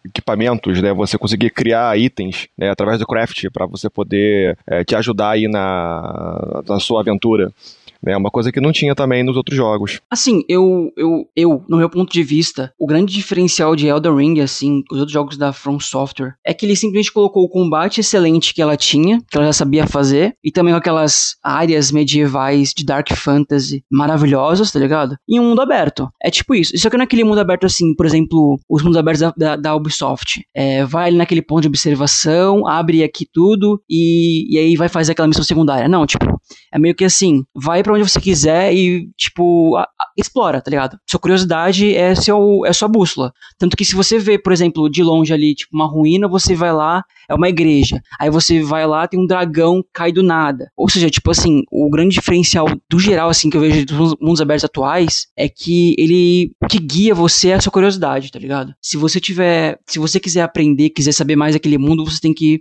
equipamentos, né, você conseguir criar itens, né, através do craft para você poder é, te ajudar aí na, na sua aventura. É uma coisa que não tinha também nos outros jogos. Assim, eu, eu, eu, no meu ponto de vista, o grande diferencial de Elden Ring, assim, os outros jogos da From Software, é que ele simplesmente colocou o combate excelente que ela tinha, que ela já sabia fazer, e também aquelas áreas medievais de Dark Fantasy maravilhosas, tá ligado? E um mundo aberto. É tipo isso. Isso aqui não é aquele mundo aberto assim, por exemplo, os mundos abertos da, da, da Ubisoft. É, vai ali naquele ponto de observação, abre aqui tudo e, e aí vai fazer aquela missão secundária. Não, tipo, é meio que assim, vai onde você quiser e, tipo, a, a, explora, tá ligado? Sua curiosidade é, seu, é sua bússola. Tanto que se você vê, por exemplo, de longe ali, tipo, uma ruína, você vai lá, é uma igreja. Aí você vai lá, tem um dragão, cai do nada. Ou seja, tipo assim, o grande diferencial do geral, assim, que eu vejo dos mundos abertos atuais, é que ele, o que guia você é a sua curiosidade, tá ligado? Se você tiver, se você quiser aprender, quiser saber mais daquele mundo, você tem que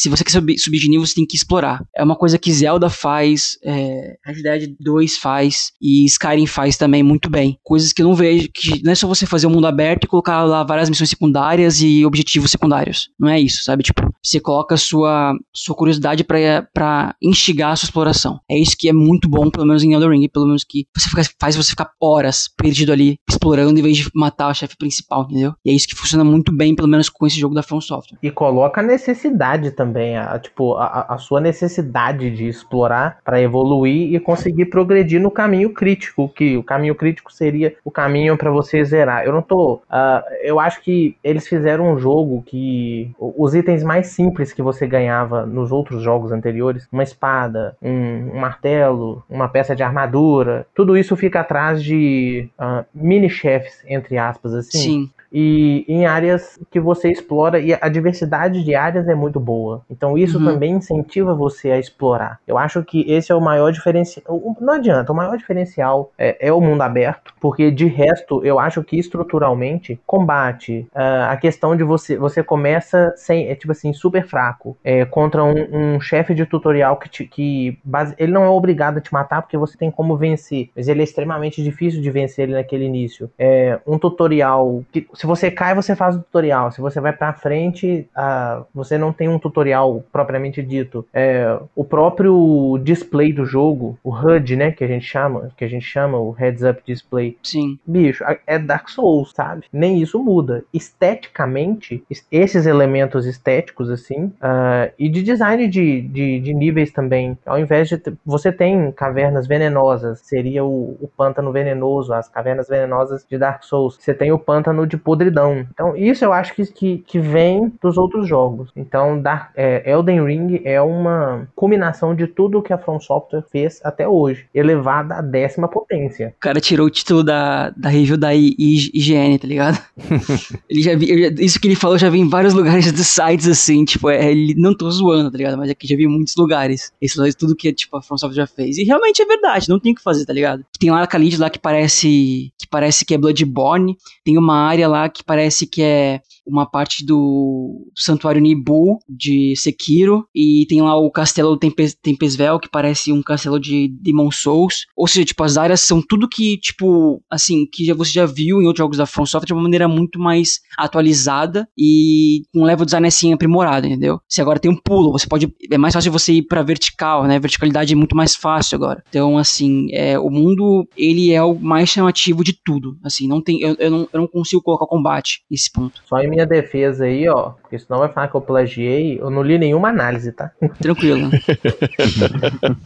se você quer subir, subir de nível, você tem que explorar. É uma coisa que Zelda faz, é, Red Dead 2 faz e Skyrim faz também muito bem. Coisas que eu não vejo, que não é só você fazer um mundo aberto e colocar lá várias missões secundárias e objetivos secundários. Não é isso, sabe? Tipo, Você coloca sua, sua curiosidade para instigar a sua exploração. É isso que é muito bom, pelo menos em Elden Ring, pelo menos que você fica, faz você ficar horas perdido ali, explorando em vez de matar o chefe principal, entendeu? E é isso que funciona muito bem, pelo menos com esse jogo da From Software. E coloca a necessidade também, a, tipo, a, a sua necessidade de explorar para evoluir e conseguir progredir no caminho crítico, que o caminho crítico seria o caminho para você zerar. Eu não tô. Uh, eu acho que eles fizeram um jogo que os itens mais simples que você ganhava nos outros jogos anteriores, uma espada, um, um martelo, uma peça de armadura, tudo isso fica atrás de uh, mini chefes, entre aspas, assim. Sim e em áreas que você explora e a diversidade de áreas é muito boa. Então isso uhum. também incentiva você a explorar. Eu acho que esse é o maior diferencial. Não adianta, o maior diferencial é, é o mundo aberto, porque de resto eu acho que estruturalmente combate uh, a questão de você você começa sem é tipo assim super fraco é, contra um, um chefe de tutorial que, te, que base, ele não é obrigado a te matar porque você tem como vencer, mas ele é extremamente difícil de vencer ele naquele início. É um tutorial que se você cai, você faz o tutorial. Se você vai pra frente, uh, você não tem um tutorial propriamente dito. É, o próprio display do jogo, o HUD, né, que a gente chama, que a gente chama o Heads Up Display. Sim. Bicho, é Dark Souls, sabe? Nem isso muda. Esteticamente, esses elementos estéticos, assim, uh, e de design de, de, de, níveis também. Ao invés de. Você tem cavernas venenosas, seria o, o pântano venenoso, as cavernas venenosas de Dark Souls. Você tem o pântano de podridão. Então, isso eu acho que, que, que vem dos outros jogos. Então, Dark, é, Elden Ring é uma combinação de tudo que a From Software fez até hoje, elevada à décima potência. O cara tirou o título da, da review da IGN, tá ligado? ele já vi, isso que ele falou já vi em vários lugares dos sites, assim, tipo, é, ele não tô zoando, tá ligado? Mas aqui já vi em muitos lugares. Isso é tudo que tipo, a From Software já fez. E realmente é verdade, não tem o que fazer, tá ligado? Tem lá a Khalid lá que parece que parece que é Bloodborne, tem uma área lá que parece que é uma parte do, Santuário Nibu de Sekiro e tem lá o Castelo Tempes, Tempesvel que parece um castelo de Demon Souls. Ou seja, tipo, as áreas são tudo que, tipo, assim, que já, você já viu em outros jogos da From Software de uma maneira muito mais atualizada e com level design assim aprimorado, entendeu? Se agora tem um pulo, você pode é mais fácil você ir para vertical, né? Verticalidade é muito mais fácil agora. Então, assim, é, o mundo ele é o mais chamativo de tudo. Assim, não tem eu, eu, não, eu não consigo colocar combate nesse ponto. Só em minha defesa aí, ó, porque senão vai falar que eu plagiei, eu não li nenhuma análise, tá? Tranquilo.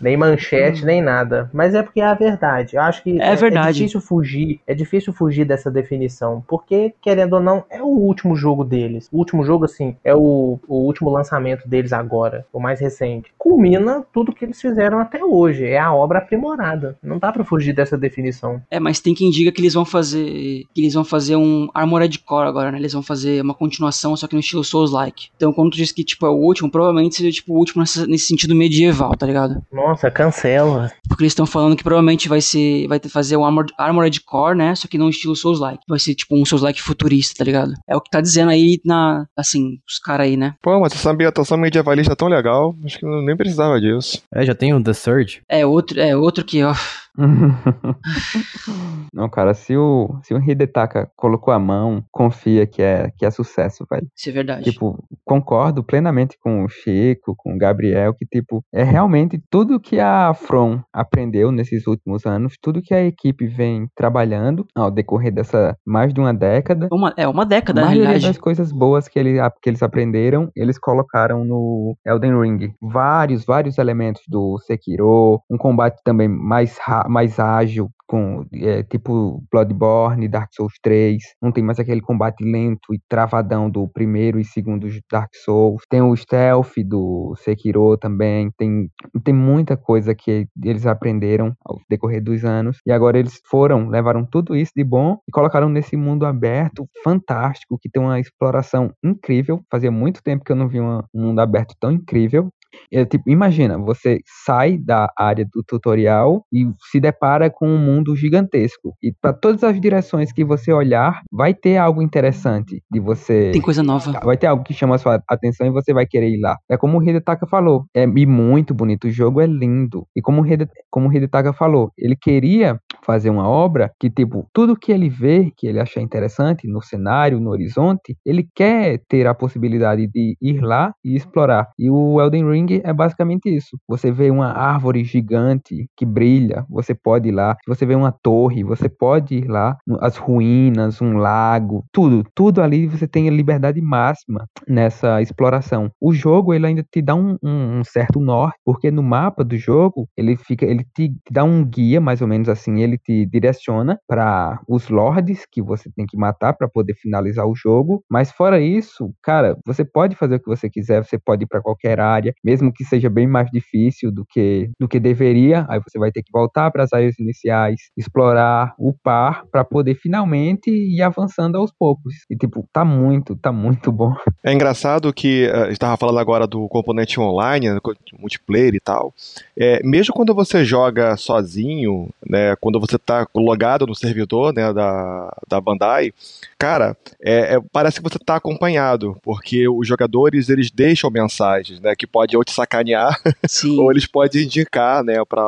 nem manchete, nem nada. Mas é porque é a verdade. Eu acho que é, é, verdade. é difícil fugir, é difícil fugir dessa definição, porque querendo ou não, é o último jogo deles. O último jogo assim, é o, o último lançamento deles agora, o mais recente. Culmina tudo que eles fizeram até hoje, é a obra aprimorada. Não dá para fugir dessa definição. É, mas tem quem diga que eles vão fazer, que eles vão fazer um Armored Core agora, né? Eles vão fazer uma continuação, só que no estilo Souls-like. Então, quando tu diz que, tipo, é o último, provavelmente seja, tipo, o último nesse, nesse sentido medieval, tá ligado? Nossa, cancela. Porque eles estão falando que provavelmente vai ser, vai ter fazer o Armored, Armored Core, né? Só que não estilo Souls-like. Vai ser, tipo, um Souls-like futurista, tá ligado? É o que tá dizendo aí na, assim, os caras aí, né? Pô, mas essa ambientação medievalista é tão legal, acho que eu nem precisava disso. É, já tem o The Surge. É outro, é outro que, ó... Não, cara, se o, se o Hidetaka colocou a mão, confia que é, que é sucesso, velho. Isso é verdade. Tipo, concordo plenamente com o Chico, com o Gabriel, que, tipo, é realmente tudo que a From aprendeu nesses últimos anos, tudo que a equipe vem trabalhando ao decorrer dessa mais de uma década. Uma, é, uma década, na realidade. das coisas boas que, ele, que eles aprenderam, eles colocaram no Elden Ring. Vários, vários elementos do Sekiro, um combate também mais rápido mais ágil, com é, tipo Bloodborne, Dark Souls 3, não tem mais aquele combate lento e travadão do primeiro e segundo Dark Souls. Tem o stealth do Sekiro também, tem, tem muita coisa que eles aprenderam ao decorrer dos anos e agora eles foram, levaram tudo isso de bom e colocaram nesse mundo aberto fantástico que tem uma exploração incrível. Fazia muito tempo que eu não vi uma, um mundo aberto tão incrível. É, tipo, imagina, você sai da área do tutorial e se depara com um mundo gigantesco. E para todas as direções que você olhar, vai ter algo interessante de você. Tem coisa nova. Vai ter algo que chama a sua atenção e você vai querer ir lá. É como o Hidetaka falou. É e muito bonito. O jogo é lindo. E como o, Hide, como o Hidetaka falou, ele queria fazer uma obra que, tipo, tudo que ele vê, que ele acha interessante no cenário, no horizonte, ele quer ter a possibilidade de ir lá e explorar. E o Elden Ring é basicamente isso. Você vê uma árvore gigante que brilha, você pode ir lá. Você vê uma torre, você pode ir lá. As ruínas, um lago, tudo. Tudo ali você tem a liberdade máxima nessa exploração. O jogo, ele ainda te dá um, um, um certo norte, porque no mapa do jogo, ele fica, ele te, te dá um guia, mais ou menos assim, ele te direciona para os lords que você tem que matar para poder finalizar o jogo. Mas fora isso, cara, você pode fazer o que você quiser, você pode ir para qualquer área, mesmo que seja bem mais difícil do que do que deveria. Aí você vai ter que voltar para as áreas iniciais, explorar, upar para poder finalmente ir avançando aos poucos. E tipo, tá muito, tá muito bom. É engraçado que uh, estava falando agora do componente online, né, multiplayer e tal. É, mesmo quando você joga sozinho, né, quando você está logado no servidor né, da, da Bandai, cara, é, é, parece que você está acompanhado, porque os jogadores eles deixam mensagens, né, que pode ou te sacanear, ou eles podem indicar, né, para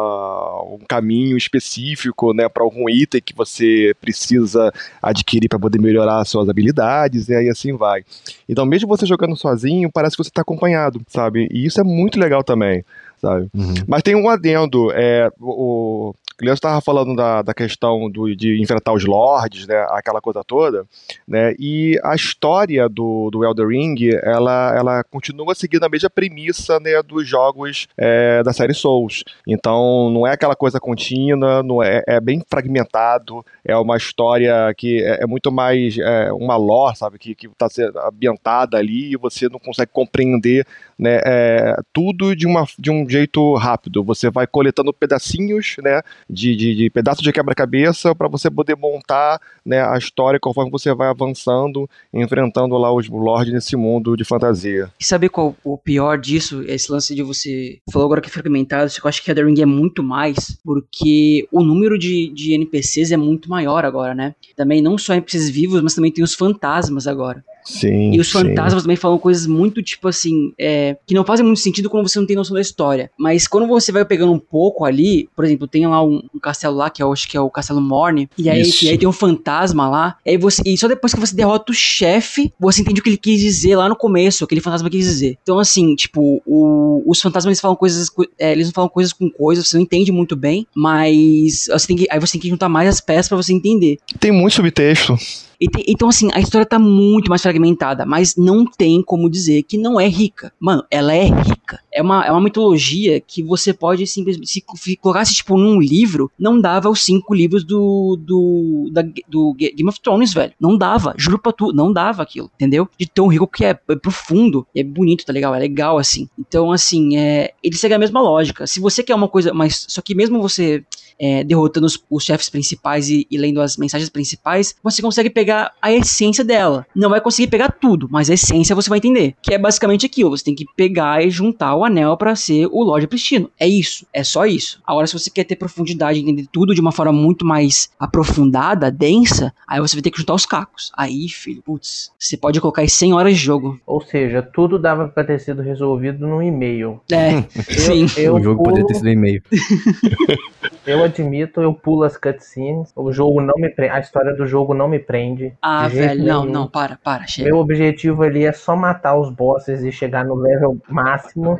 um caminho específico, né, para algum item que você precisa adquirir para poder melhorar suas habilidades, né, e assim vai. Então, mesmo você jogando sozinho, parece que você está acompanhado, sabe? E isso é muito legal também sabe? Uhum. Mas tem um adendo, é, o, o Leandro estava falando da, da questão do, de enfrentar os lords, né, aquela coisa toda, né, e a história do, do Elder Ring, ela, ela continua seguindo a mesma premissa, né, dos jogos é, da série Souls. Então, não é aquela coisa contínua, não é, é bem fragmentado, é uma história que é, é muito mais é, uma lore, sabe, que está sendo ambientada ali e você não consegue compreender né, é, tudo de, uma, de um jeito rápido. Você vai coletando pedacinhos, né, de, de, de pedaços de quebra-cabeça para você poder montar né, a história conforme você vai avançando, enfrentando lá os lords nesse mundo de fantasia. E saber qual o pior disso? Esse lance de você falou agora que é fragmentado, eu acho que The Ring é muito mais, porque o número de, de NPCs é muito maior agora, né? Também não só NPCs vivos, mas também tem os fantasmas agora. Sim. E os fantasmas sim. também falam coisas muito, tipo assim, é, que não fazem muito sentido quando você não tem noção da história. Mas quando você vai pegando um pouco ali, por exemplo, tem lá um, um castelo lá, que eu acho que é o Castelo Morne, e aí, e aí tem um fantasma lá, e, aí você, e só depois que você derrota o chefe, você entende o que ele quis dizer lá no começo, aquele fantasma quis dizer. Então, assim, tipo, o, os fantasmas eles falam coisas, é, eles não falam coisas com coisas, você não entende muito bem, mas você tem que, aí você tem que juntar mais as peças para você entender. Tem muito subtexto. Tem, então, assim, a história tá muito mais fragmentada, mas não tem como dizer que não é rica. Mano, ela é rica. É uma, é uma mitologia que você pode simplesmente. Se colocasse, tipo, num livro, não dava os cinco livros do. do, da, do Game of Thrones, velho. Não dava. Juro pra tu, não dava aquilo, entendeu? De tão rico que é, é profundo, é bonito, tá legal? É legal, assim. Então, assim, é, ele segue a mesma lógica. Se você quer uma coisa, mas só que mesmo você é, derrotando os, os, chefes principais e, e, lendo as mensagens principais, você consegue pegar a essência dela. Não vai conseguir pegar tudo, mas a essência você vai entender. Que é basicamente aquilo: você tem que pegar e juntar o anel para ser o Lorde Pristino. É isso, é só isso. Agora, se você quer ter profundidade, entender tudo de uma forma muito mais aprofundada, densa, aí você vai ter que juntar os cacos. Aí, filho, putz, você pode colocar aí 100 horas de jogo. Ou seja, tudo dava pra ter sido resolvido no e-mail. É, sim. Eu, o jogo pulo... poderia ter sido e-mail. eu admito, eu pulo as cutscenes. O jogo não me prende. A história do jogo não me prende. Ah, velho, não, não, para, para, chega. Meu objetivo ali é só matar os bosses e chegar no level máximo.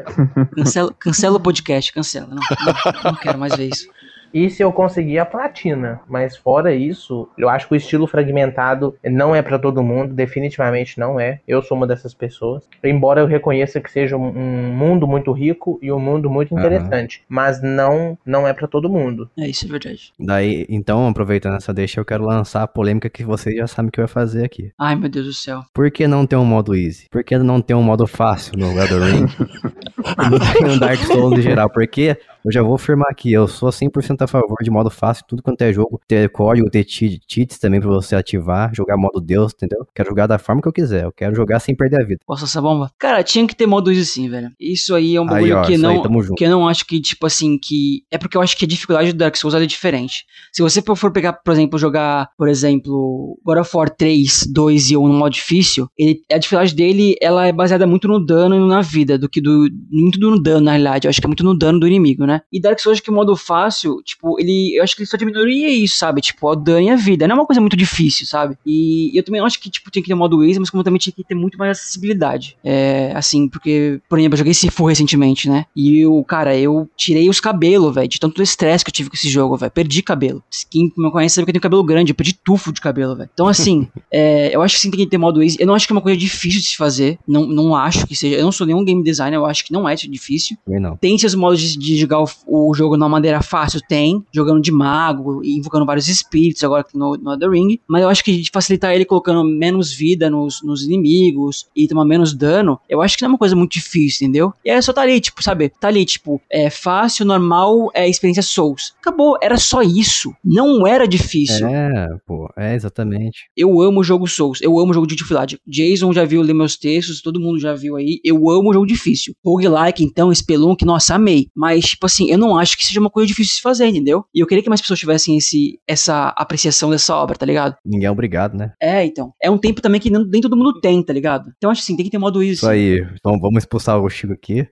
Cancela, cancela o podcast, cancela. Não, não, não quero mais ver isso. E se eu conseguir a platina. Mas fora isso, eu acho que o estilo fragmentado não é para todo mundo, definitivamente não é. Eu sou uma dessas pessoas. Embora eu reconheça que seja um mundo muito rico e um mundo muito interessante, uhum. mas não não é para todo mundo. É isso é verdade. Daí, então, aproveitando essa deixa, eu quero lançar a polêmica que vocês já sabem que eu vai fazer aqui. Ai, meu Deus do céu. Por que não ter um modo easy? Por que não ter um modo fácil no Elder Ring? no Dark Souls em geral? Porque eu já vou afirmar aqui, eu sou 100% a favor de modo fácil, tudo quanto é jogo, ter código, ter cheats também pra você ativar, jogar modo Deus, entendeu? Quero jogar da forma que eu quiser, eu quero jogar sem perder a vida. Posso essa bomba? Cara, tinha que ter modo isso sim, velho. Isso aí é um bagulho aí, ó, que não aí, que eu não acho que, tipo assim, que... É porque eu acho que a dificuldade do Dark Souls é diferente. Se você for pegar, por exemplo, jogar, por exemplo, God of War 3, 2 e 1 no modo difícil, ele, a dificuldade dele, ela é baseada muito no dano e na vida, do que do... Muito no dano, na realidade. Eu acho que é muito no dano do inimigo, né? Né? E Dark Souls, que o modo fácil, tipo, ele, eu acho que ele só diminuiria isso, sabe? Tipo, o e a vida. Não é uma coisa muito difícil, sabe? E eu também acho que, tipo, tinha que ter modo easy, mas como também tinha que ter muito mais acessibilidade. É, assim, porque, por exemplo, eu joguei Sifu recentemente, né? E eu, cara, eu tirei os cabelos, velho, de tanto estresse que eu tive com esse jogo, velho. Perdi cabelo. Quem me conhece sabe que eu tenho cabelo grande, eu perdi tufo de cabelo, velho. Então, assim, é, eu acho que sim tem que ter modo easy. Eu não acho que é uma coisa difícil de se fazer. Não, não acho que seja. Eu não sou nenhum game designer, eu acho que não é difícil. Não. Tem seus modos de, de jogar o, jogo de uma maneira fácil, tem. Jogando de mago, e invocando vários espíritos, agora no, no The Ring. Mas eu acho que facilitar ele colocando menos vida nos, nos inimigos e tomar menos dano, eu acho que não é uma coisa muito difícil, entendeu? E aí só tá ali, tipo, sabe? Tá ali, tipo, é fácil, normal, é experiência Souls. Acabou, era só isso. Não era difícil. É, pô, é exatamente. Eu amo o jogo Souls, eu amo o jogo de dificuldade. Jason já viu ler meus textos, todo mundo já viu aí. Eu amo o jogo difícil. Roguelike, então, Spelunk, nossa, amei. Mas, tipo assim, eu não acho que seja uma coisa difícil de se fazer, entendeu? E eu queria que mais pessoas tivessem esse, essa apreciação dessa obra, tá ligado? Ninguém é obrigado, né? É, então. É um tempo também que nem, nem todo mundo tem, tá ligado? Então, acho assim, tem que ter modo easy. Isso aí. Então vamos expulsar o Chico aqui.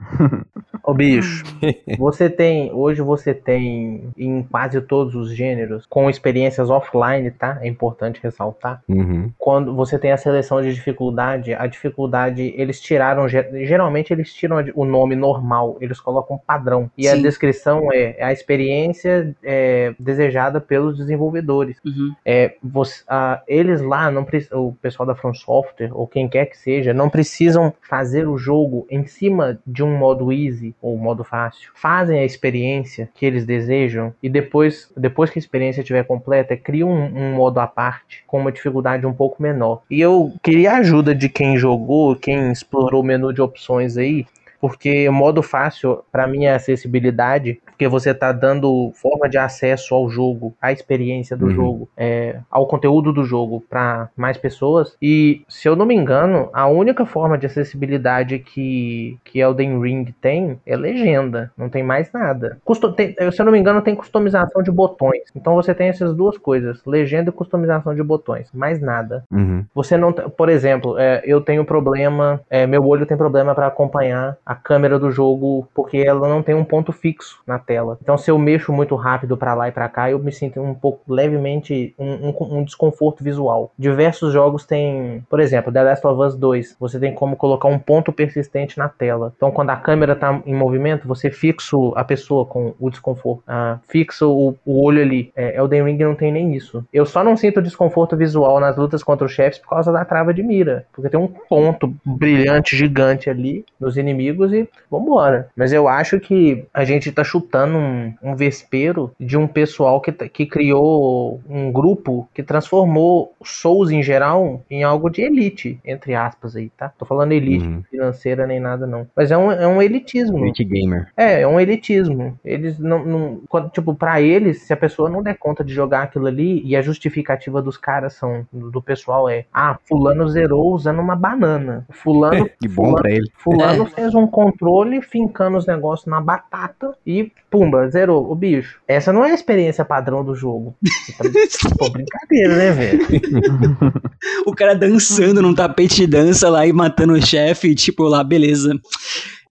Ô bicho, você tem, hoje você tem em quase todos os gêneros, com experiências offline, tá? É importante ressaltar. Uhum. Quando você tem a seleção de dificuldade, a dificuldade, eles tiraram, ge- geralmente eles tiram o nome normal, eles colocam padrão. E a Sim. Descrição é a experiência é, desejada pelos desenvolvedores. Uhum. É, você- ah, eles lá, não o pessoal da From Software, ou quem quer que seja, não precisam fazer o jogo em cima de um modo easy ou modo fácil. Fazem a experiência que eles desejam e depois, depois que a experiência estiver completa, criam um, um modo à parte com uma dificuldade um pouco menor. E eu queria a ajuda de quem jogou, quem explorou o menu de opções aí, porque modo fácil, para mim, é acessibilidade, porque você está dando forma de acesso ao jogo, à experiência do Uhum. jogo, é, ao conteúdo do jogo para mais pessoas. E, se eu não me engano, a única forma de acessibilidade que, que Elden Ring tem é legenda, não tem mais nada. Custo, tem- se eu não me engano, tem customização de botões. Então você tem essas duas coisas, legenda e customização de botões, mais nada. Uhum. Você não, t- por exemplo, é, eu tenho problema, é, meu olho tem problema para acompanhar a câmera do jogo porque ela não tem um ponto fixo na tela. Então, se eu mexo muito rápido para lá e para cá, eu me sinto um pouco levemente um, um- um desconforto visual. Diversos jogos têm, por exemplo, The Last of Us 2, você tem como colocar um ponto persistente na tela. Então, quando a câmera tá em movimento, você fixa a pessoa com o desconforto, ah, fixa o, o olho ali. É, Elden Ring não tem nem isso. Eu só não sinto desconforto visual nas lutas contra os chefes por causa da trava de mira. Porque tem um ponto brilhante, gigante ali nos inimigos e vambora. Mas eu acho que a gente tá chutando um, um vespeiro de um pessoal que, tá- que criou um grupo que transformou Souls em geral em algo de elite, entre aspas aí, tá? Tô falando elite Uhum. financeira nem nada não. Mas é um, é um elitismo. Elite Gamer. É, é um elitismo. Eles não. não quando, tipo, pra eles, se a pessoa não der conta de jogar aquilo ali, e a justificativa dos caras são, do do pessoal é, ah, fulano zerou usando uma banana. Fulano. Que bom fulano, pra ele. fulano fez um controle fincando os negócios na batata e pumba, zerou o bicho. Essa não é a experiência padrão do jogo. Pô, brincadeira, né, velho? O cara dançando num tapete de dança lá e matando o chefe, tipo, lá, beleza.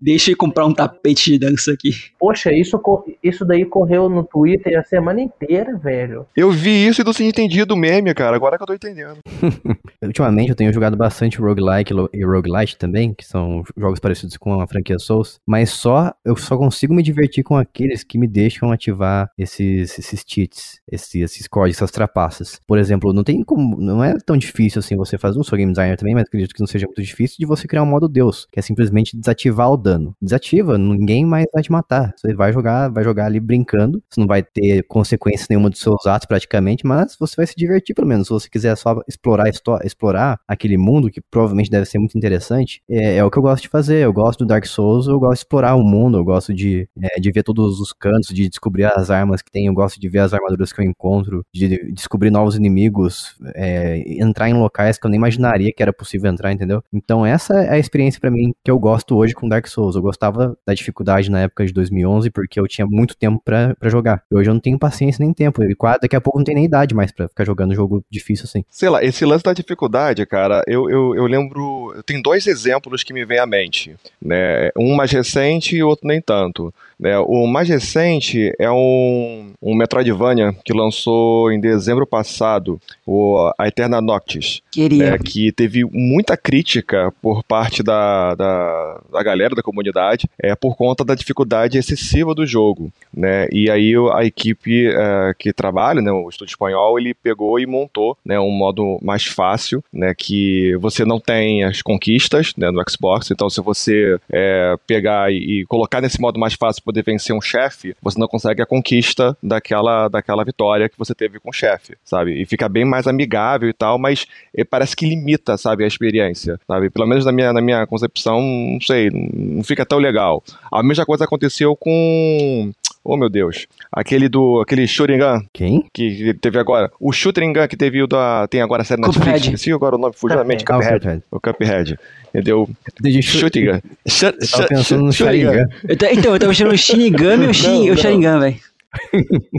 Deixa eu comprar um tapete de dança aqui. Poxa, isso, isso daí correu no Twitter a semana inteira, velho. Eu vi isso e não tinha entendido o meme, cara. Agora que eu tô entendendo. Ultimamente eu tenho jogado bastante roguelike e roguelite também, que são jogos parecidos com a franquia Souls, mas só eu só consigo me divertir com aqueles que me deixam ativar esses, esses cheats, esses, esses códigos, essas trapaças. Por exemplo, não tem como, não é tão difícil assim você fazer, não sou game designer também, mas acredito que não seja muito difícil de você criar um modo Deus, que é simplesmente desativar o dano. Desativa, ninguém mais vai te matar. Você vai jogar, vai jogar ali brincando, você não vai ter consequência nenhuma dos seus atos praticamente, mas você vai se divertir pelo menos. Se você quiser só explorar, explorar aquele mundo, que provavelmente deve ser muito interessante, é, é o que eu gosto de fazer. Eu gosto do Dark Souls, eu gosto de explorar o mundo, eu gosto de, é, de ver todos os cantos, de descobrir as armas que tem, eu gosto de ver as armaduras que eu encontro, de descobrir novos inimigos, é, entrar em locais que eu nem imaginaria que era possível entrar, entendeu? Então essa é a experiência pra mim que eu gosto hoje com Dark Souls. Souls. Eu gostava da dificuldade na época de 2011 porque eu tinha muito tempo pra, pra jogar. E hoje eu não tenho paciência nem tempo. E quase, daqui a pouco não tem nem idade mais pra ficar jogando jogo difícil assim. Sei lá, esse lance da dificuldade, cara, eu, eu, eu lembro. Tenho dois exemplos que me vêm à mente. Né? Um mais recente e outro nem tanto. Né? O mais recente é um, um Metroidvania que lançou em dezembro passado, o A Eterna Noctis. Queria. né, que teve muita crítica por parte da, da, da galera da comunidade é, por conta da dificuldade excessiva do jogo. Né? E aí a equipe é, que trabalha, né, o estúdio espanhol, ele pegou e montou né, um modo mais fácil, né, que você não tem as conquistas né, no Xbox, então se você é, pegar e, e colocar nesse modo mais fácil poder vencer um chefe, você não consegue a conquista daquela, daquela vitória que você teve com o chefe, sabe? E fica bem mais amigável e tal, mas eh, parece que limita, sabe, a experiência, sabe? Pelo menos na minha, na minha concepção, não sei, não fica tão legal. A mesma coisa aconteceu com... Oh, meu Deus. Aquele do... Aquele Sharingan Quem? que teve agora. O Sharingan que teve o da... Tem agora a série na Cuphead. Netflix. Esqueci agora o nome, fugiu da mente. Ah, o Cuphead. O Cuphead. Entendeu? Shut- Eu tava pensando no ta- então, eu tava achando o Shinigami ou o. Sharingan, velho.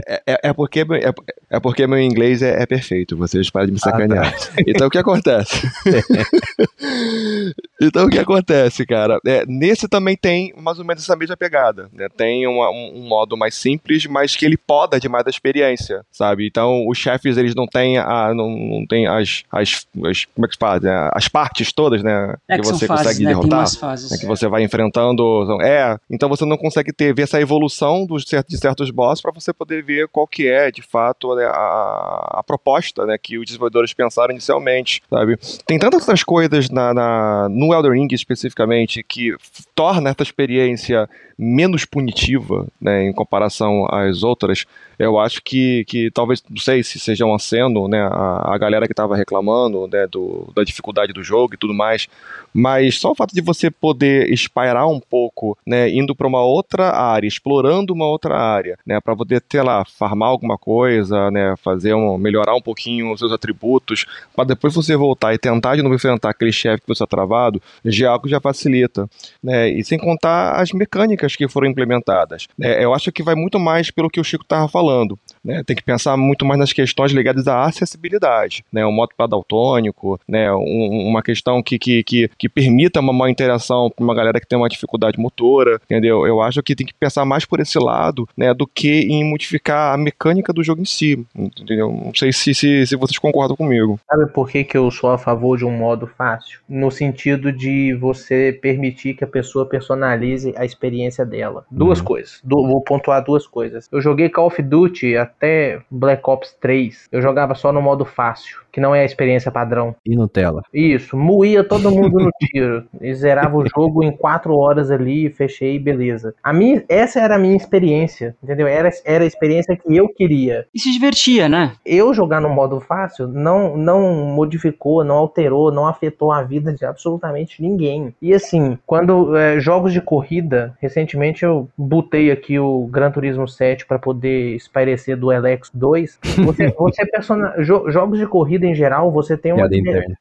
É, é- é porque, é, é porque meu inglês é, é perfeito, vocês param de me sacanear. Então o que acontece? então o que acontece, cara? É, nesse também tem mais ou menos essa mesma pegada. Né? Tem uma- um, um modo mais simples, mas que ele poda demais da experiência, sabe? Então os chefes eles não têm, a, não, não tem as, as, as- Como é que se fala? né? As partes todas, né? É que que você fases, consegue né? Derrotar. fases. né, que você vai enfrentando. É, então você não consegue ter ver essa evolução dos, de certos bosses para você poder ver qual que é, de fato, né, a, a proposta né, que os desenvolvedores pensaram inicialmente, sabe? Tem tantas outras coisas na, na- no Elden Ring especificamente que torna essa experiência menos punitiva, né, em comparação às outras. Eu acho que, que talvez, não sei se seja um aceno, né, a, a galera que estava reclamando, né, do, da dificuldade do jogo e tudo mais, mas só o fato de você poder espairar um pouco, né, indo para uma outra área, explorando uma outra área, né, para poder ter lá farmar alguma coisa, né, fazer um, melhorar um pouquinho os seus atributos, para depois você voltar e tentar de novo enfrentar aquele chefe que você está travado, já é algo já facilita, né, e sem contar as mecânicas que foram implementadas. né, eu acho que vai muito mais pelo que o Chico estava falando, falando né, tem que pensar muito mais nas questões ligadas à acessibilidade, né, o modo para daltônico, né, um- uma questão que, que, que, que permita uma maior interação para uma galera que tem uma dificuldade motora, entendeu? Eu acho que tem que pensar mais por esse lado, né, do que em modificar a mecânica do jogo em si, entendeu? Não sei se, se, se vocês concordam comigo. Sabe por que, que eu sou a favor de um modo fácil? No sentido de você permitir que a pessoa personalize a experiência dela. Duas Uhum. coisas. Du- vou pontuar duas coisas. Eu joguei Call of Duty até Black Ops 3. Eu jogava só no modo fácil, que não é a experiência padrão. E Nutella. Isso, moía todo mundo no tiro. E zerava o jogo em quatro horas ali, fechei, beleza. A minha, essa era a minha experiência, entendeu? Era, era a experiência que eu queria E se divertia, né? eu jogar no modo fácil não, não modificou, não alterou, não afetou a vida de absolutamente ninguém. E assim, quando é, jogos de corrida, recentemente eu botei aqui o Gran Turismo 7 para poder espairecer do LX 2. Você, você persona... jo- jogos de corrida em geral, você tem uma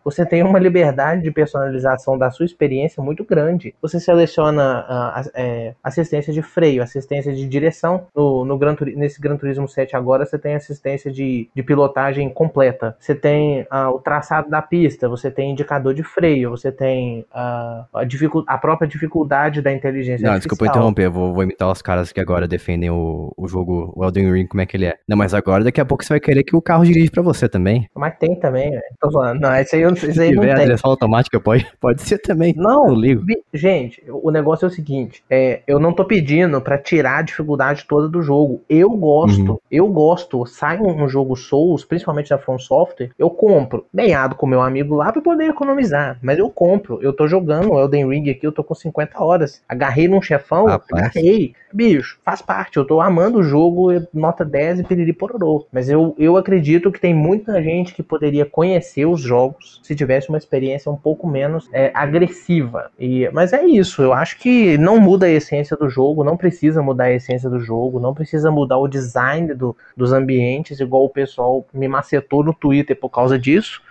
você tem uma liberdade de personalização da sua experiência muito grande. Você seleciona as- é, assistência de freio, assistência de direção. No, no Gran Turi- nesse Gran Turismo 7 agora você tem assistência de, de pilotagem completa. Você tem ah, o traçado da pista, você tem indicador de freio, você tem ah, a, dificu- a própria dificuldade da inteligência Não, desculpa artificial. interromper, eu vou, vou imitar os caras que agora defendem o, o jogo, o Elden Ring, como é que ele é. Não, mas agora daqui a pouco você vai querer que o carro dirige pra você também. Mas tem também, velho. Tô falando. Não, esse aí, eu não- esse Se aí não tiver a tem. direção automática, pode, pode ser também. Não, Eu ligo. gente, o negócio é o seguinte: é, eu não tô pedindo pra tirar a dificuldade toda do jogo. Eu gosto, Uhum. eu gosto. Sai um, jogo Souls, principalmente da From Software, eu compro. Ganhado com meu amigo lá pra poder economizar. Mas eu compro. Eu tô jogando o Elden Ring aqui, eu tô com 50 horas. Agarrei num chefão, Rapaz. agarrei. Bicho, faz parte. Eu tô amando o jogo, nota 10 e pororô. Mas eu, eu acredito que tem muita gente que poderia conhecer os jogos se tivesse uma experiência um pouco menos é, agressiva. E, mas é isso, eu acho que não muda a essência do jogo, não precisa mudar a essência do jogo, não precisa mudar o design do- dos ambientes, igual o pessoal me macetou no Twitter por causa disso.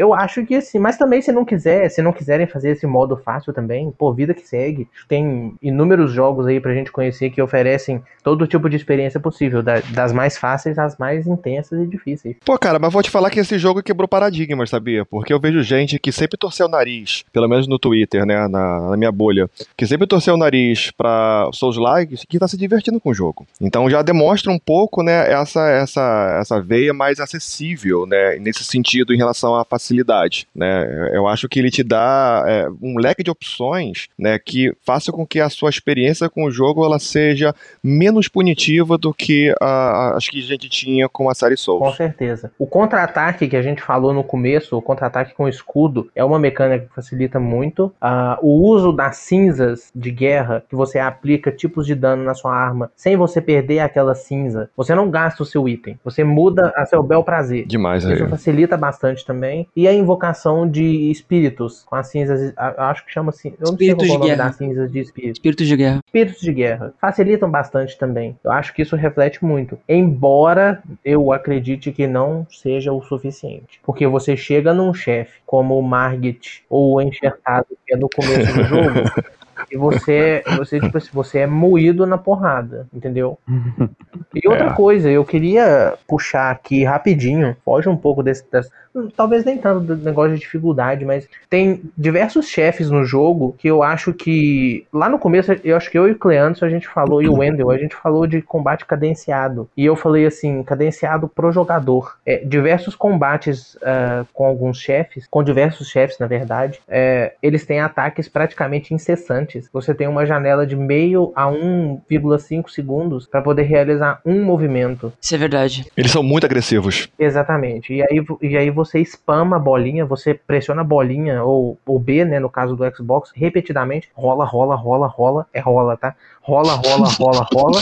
Eu acho que assim, mas também se não quiser, se não quiserem fazer esse modo fácil também, pô, vida que segue. Tem inúmeros jogos aí pra gente conhecer que oferecem todo tipo de experiência possível, das mais fáceis às mais intensas e difíceis. Pô, cara, mas vou te falar que esse jogo quebrou paradigmas, sabia? Porque eu vejo gente que sempre torceu o nariz, pelo menos no Twitter, né, na, na minha bolha, que sempre torceu o nariz pra Souls Likes que tá se divertindo com o jogo. Então já demonstra um pouco, né, essa, essa, essa veia mais acessível, né, nesse sentido em relação à facilidade, né. Eu acho que ele te dá é, um leque de opções, né, que faça com que a sua experiência com o jogo ela seja menos punitiva do que a, as que a gente tinha com a série Souls. Com certeza. O contra-ataque que a gente falou no começo, o contra-ataque com escudo, é uma mecânica que facilita muito. Uh, o uso das cinzas de guerra, que você aplica tipos de dano na sua arma, sem você perder aquela cinza. Você não gasta o seu item, você muda a seu bel prazer. Demais, Isso aí. facilita bastante também. E a invocação de espíritos, com as cinzas, acho que chama assim, eu não Espíritos sei qual é o nome das cinzas de espírito. Espíritos de guerra. Espíritos de guerra. Facilitam bastante também. Eu acho que isso reflete muito. Embora eu acredite que não seja o suficiente. Porque você chega num chefe como o Margit ou o Enxertado, que é no começo do jogo, e você, você, tipo assim, você é moído na porrada, entendeu? E outra É. coisa, eu queria puxar aqui rapidinho, foge um pouco desse, desse- talvez nem tanto do negócio de dificuldade, mas tem diversos chefes no jogo que eu acho que lá no começo, eu acho que eu e o Cleanson a gente falou, e o Wendel, a gente falou de combate cadenciado. E eu falei assim, cadenciado pro jogador. É, diversos combates ah, com alguns chefes, com diversos chefes, na verdade, é, eles têm ataques praticamente incessantes. Você tem uma janela de meio a 1,5 segundos para poder realizar um movimento. Isso é verdade. Eles são muito agressivos. Exatamente. E aí, e aí você spama a bolinha, você pressiona a bolinha, ou o B, né, no caso do Xbox, repetidamente. Rola, rola, rola, rola. É rola, tá? Rola, rola, rola, rola.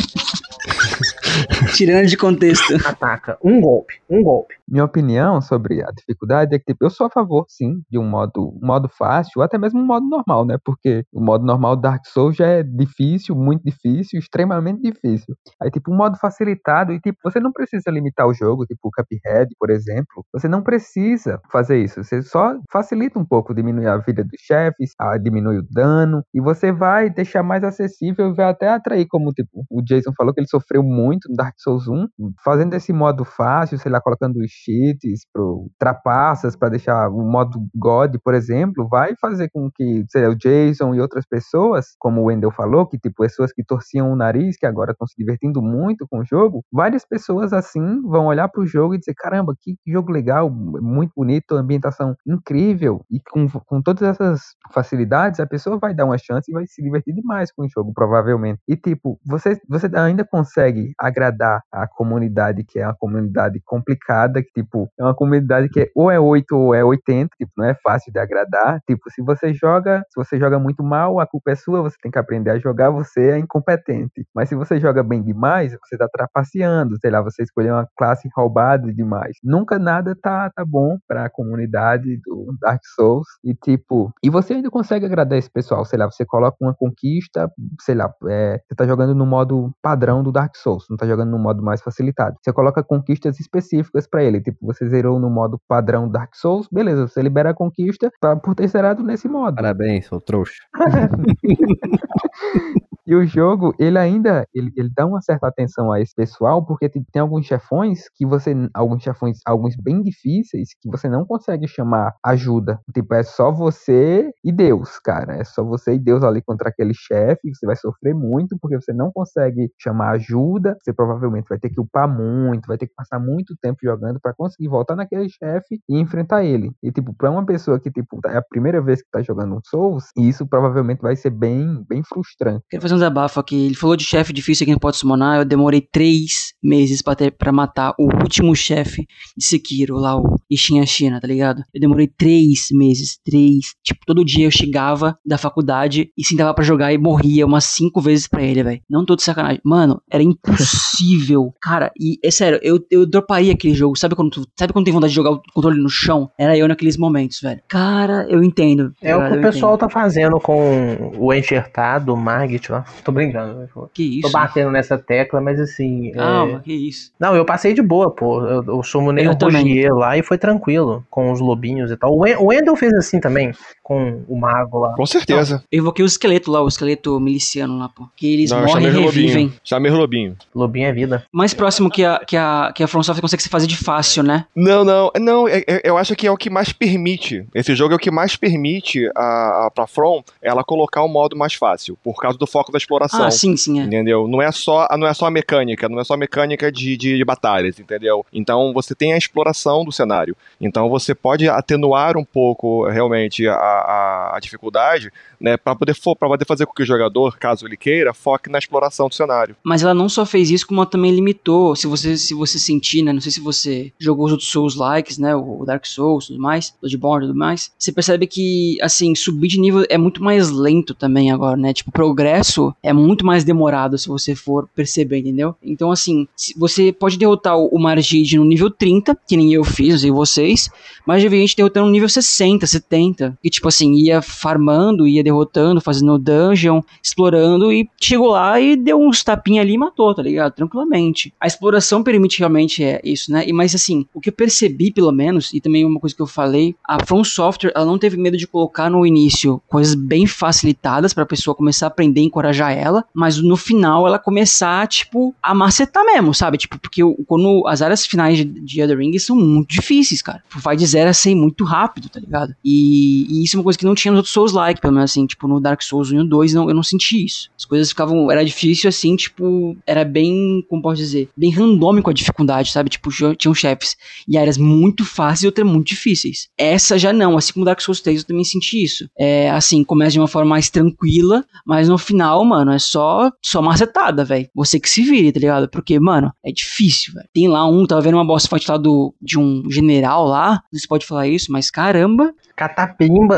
Tirando de contexto. Ataca. Um golpe. Um golpe. Minha opinião sobre a dificuldade é que tipo, eu sou a favor, sim, de um modo, um modo fácil, ou até mesmo um modo normal, né? Porque o modo normal Dark Souls já é difícil, muito difícil, extremamente difícil. Aí, tipo, um modo facilitado, e tipo, você não precisa limitar o jogo, tipo o Cuphead, por exemplo. Você não precisa fazer isso. Você só facilita um pouco, diminui a vida dos chefes, a- diminui o dano, e você vai deixar mais acessível e vai até atrair, como tipo, o Jason falou que ele sofreu muito no Dark Souls 1, fazendo esse modo fácil, sei lá, colocando os cheats, pro, trapaças para deixar o modo God, por exemplo, vai fazer com que, lá, o Jason e outras pessoas, como o Wendell falou, que tipo, pessoas que torciam o nariz, que agora estão se divertindo muito com o jogo, várias pessoas assim vão olhar pro jogo e dizer, caramba, que jogo legal, muito bonito, ambientação incrível, e com, com todas essas facilidades, a pessoa vai dar uma chance e vai se divertir demais com o jogo, provavelmente. E tipo, você, você ainda consegue agradar a comunidade, que é uma comunidade complicada, tipo, é uma comunidade que é, ou é 8 ou é 80, tipo, não é fácil de agradar. Tipo, se você joga, se você joga muito mal, a culpa é sua, você tem que aprender a jogar, você é incompetente. Mas se você joga bem demais, você tá trapaceando, sei lá, você escolheu uma classe roubada demais. Nunca nada tá, tá bom pra comunidade do Dark Souls. E tipo, e você ainda consegue agradar esse pessoal, sei lá, você coloca uma conquista, sei lá, é, você tá jogando no modo padrão do Dark Souls, não tá jogando no modo mais facilitado. Você coloca conquistas específicas pra ele, tipo, você zerou no modo padrão Dark Souls, beleza, você libera a conquista pra, por ter zerado nesse modo. Parabéns, seu trouxa. E o jogo, ele ainda, ele, ele dá uma certa atenção a esse pessoal, porque tipo, tem alguns chefões que você, alguns chefões, alguns bem difíceis, que você não consegue chamar ajuda. Tipo, é só você e Deus, cara. É só você e Deus ali contra aquele chefe, você vai sofrer muito, porque você não consegue chamar ajuda, você provavelmente vai ter que upar muito, vai ter que passar muito tempo jogando para conseguir voltar naquele chefe e enfrentar ele. E tipo, para uma pessoa que tipo é a primeira vez que tá jogando um Souls, isso provavelmente vai ser bem, bem frustrante. Quero fazer um desabafo aqui. Ele falou de chefe difícil que não pode summonar. Eu demorei três meses pra, ter, pra matar o último chefe de Sekiro, lá o Ishin China, tá ligado? Eu demorei três meses. Três. Tipo, todo dia eu chegava da faculdade e sentava pra jogar e morria umas cinco vezes pra ele, velho. Não tô de sacanagem. Mano, era impossível. Cara, e é sério, eu, eu droparia aquele jogo. Sabe quando, tu, sabe quando tem vontade de jogar o controle no chão? Era eu naqueles momentos, velho. Cara, eu entendo. É o cara, que o pessoal entendo. tá fazendo com o enxertado, o Margit lá. Tô brincando. Que Tô isso? batendo nessa tecla, mas assim. é, Calma, que isso. Não, eu passei de boa, pô. Eu, eu summonei Eu o também. Rogier lá e foi tranquilo com os lobinhos e tal. O Wendel fez assim também, com o mago lá. Com certeza. Eu invoquei o esqueleto lá, o esqueleto miliciano lá, pô. Que eles Não, morrem e chamei o revivem. Lobinho. Chamei o Lobinho. Lobinho é vida. Mais próximo que a, que a, que a From Software consegue se fazer de fácil, né? Não, não, não, é- é- eu acho que é o que mais permite. Esse jogo é o que mais permite a, a, pra From ela colocar um modo mais fácil, por causa do foco da exploração. Ah, sim, sim, é. Entendeu? Não é só, não é só a mecânica, não é só a mecânica de, de, de batalhas, entendeu? Então você tem a exploração do cenário. Então você pode atenuar um pouco realmente a, a, a dificuldade, né, para poder, pra poder fazer com que o jogador, caso ele queira, foque na exploração do cenário. Mas ela não só fez isso, como ela também limitou. Se você, se você sentir, né? Não sei se você jogou os outros Souls likes, né? O Dark Souls e tudo mais, Bloodborne e tudo mais. Você percebe que, assim, subir de nível é muito mais lento também agora, né? Tipo, o progresso é muito mais demorado se você for perceber, entendeu? Então, assim, você pode derrotar o Margid no nível 30, que nem eu fiz, sei vocês, mas já vi gente derrotando no nível 60, 70. E, tipo assim, ia farmando, ia derrotando, fazendo dungeon, explorando e chegou lá e deu uns tapinha ali e matou, tá ligado? Tranquilamente. A exploração permite realmente é isso, né? E mas assim, o que eu percebi pelo menos, e também uma coisa que eu falei, a From Software, ela não teve medo de colocar no início coisas bem facilitadas pra pessoa começar a aprender encorajar ela, mas no final ela começar, tipo, a macetar mesmo, sabe? Tipo, porque quando as áreas finais de, de Elden Ring são muito difíceis, cara. Vai de 0 a 100 muito rápido, tá ligado? E, e isso uma coisa que não tinha nos outros Souls-like, pelo menos assim, tipo, no Dark Souls 1 e no 2, não, eu não senti isso. As coisas ficavam, era difícil assim, tipo, era bem, como posso dizer, bem randômico a dificuldade, sabe? Tipo, tinham chefes e áreas muito fáceis e outras muito difíceis. Essa já não, assim como Dark Souls 3 eu também senti isso. É, assim, começa de uma forma mais tranquila, mas no final, mano, é só, só macetada, velho. Você que se vire, tá ligado? Porque, mano, é difícil, velho. Tem lá um, tava vendo uma boss fight lá do, de um general lá, não se pode falar isso, mas caramba,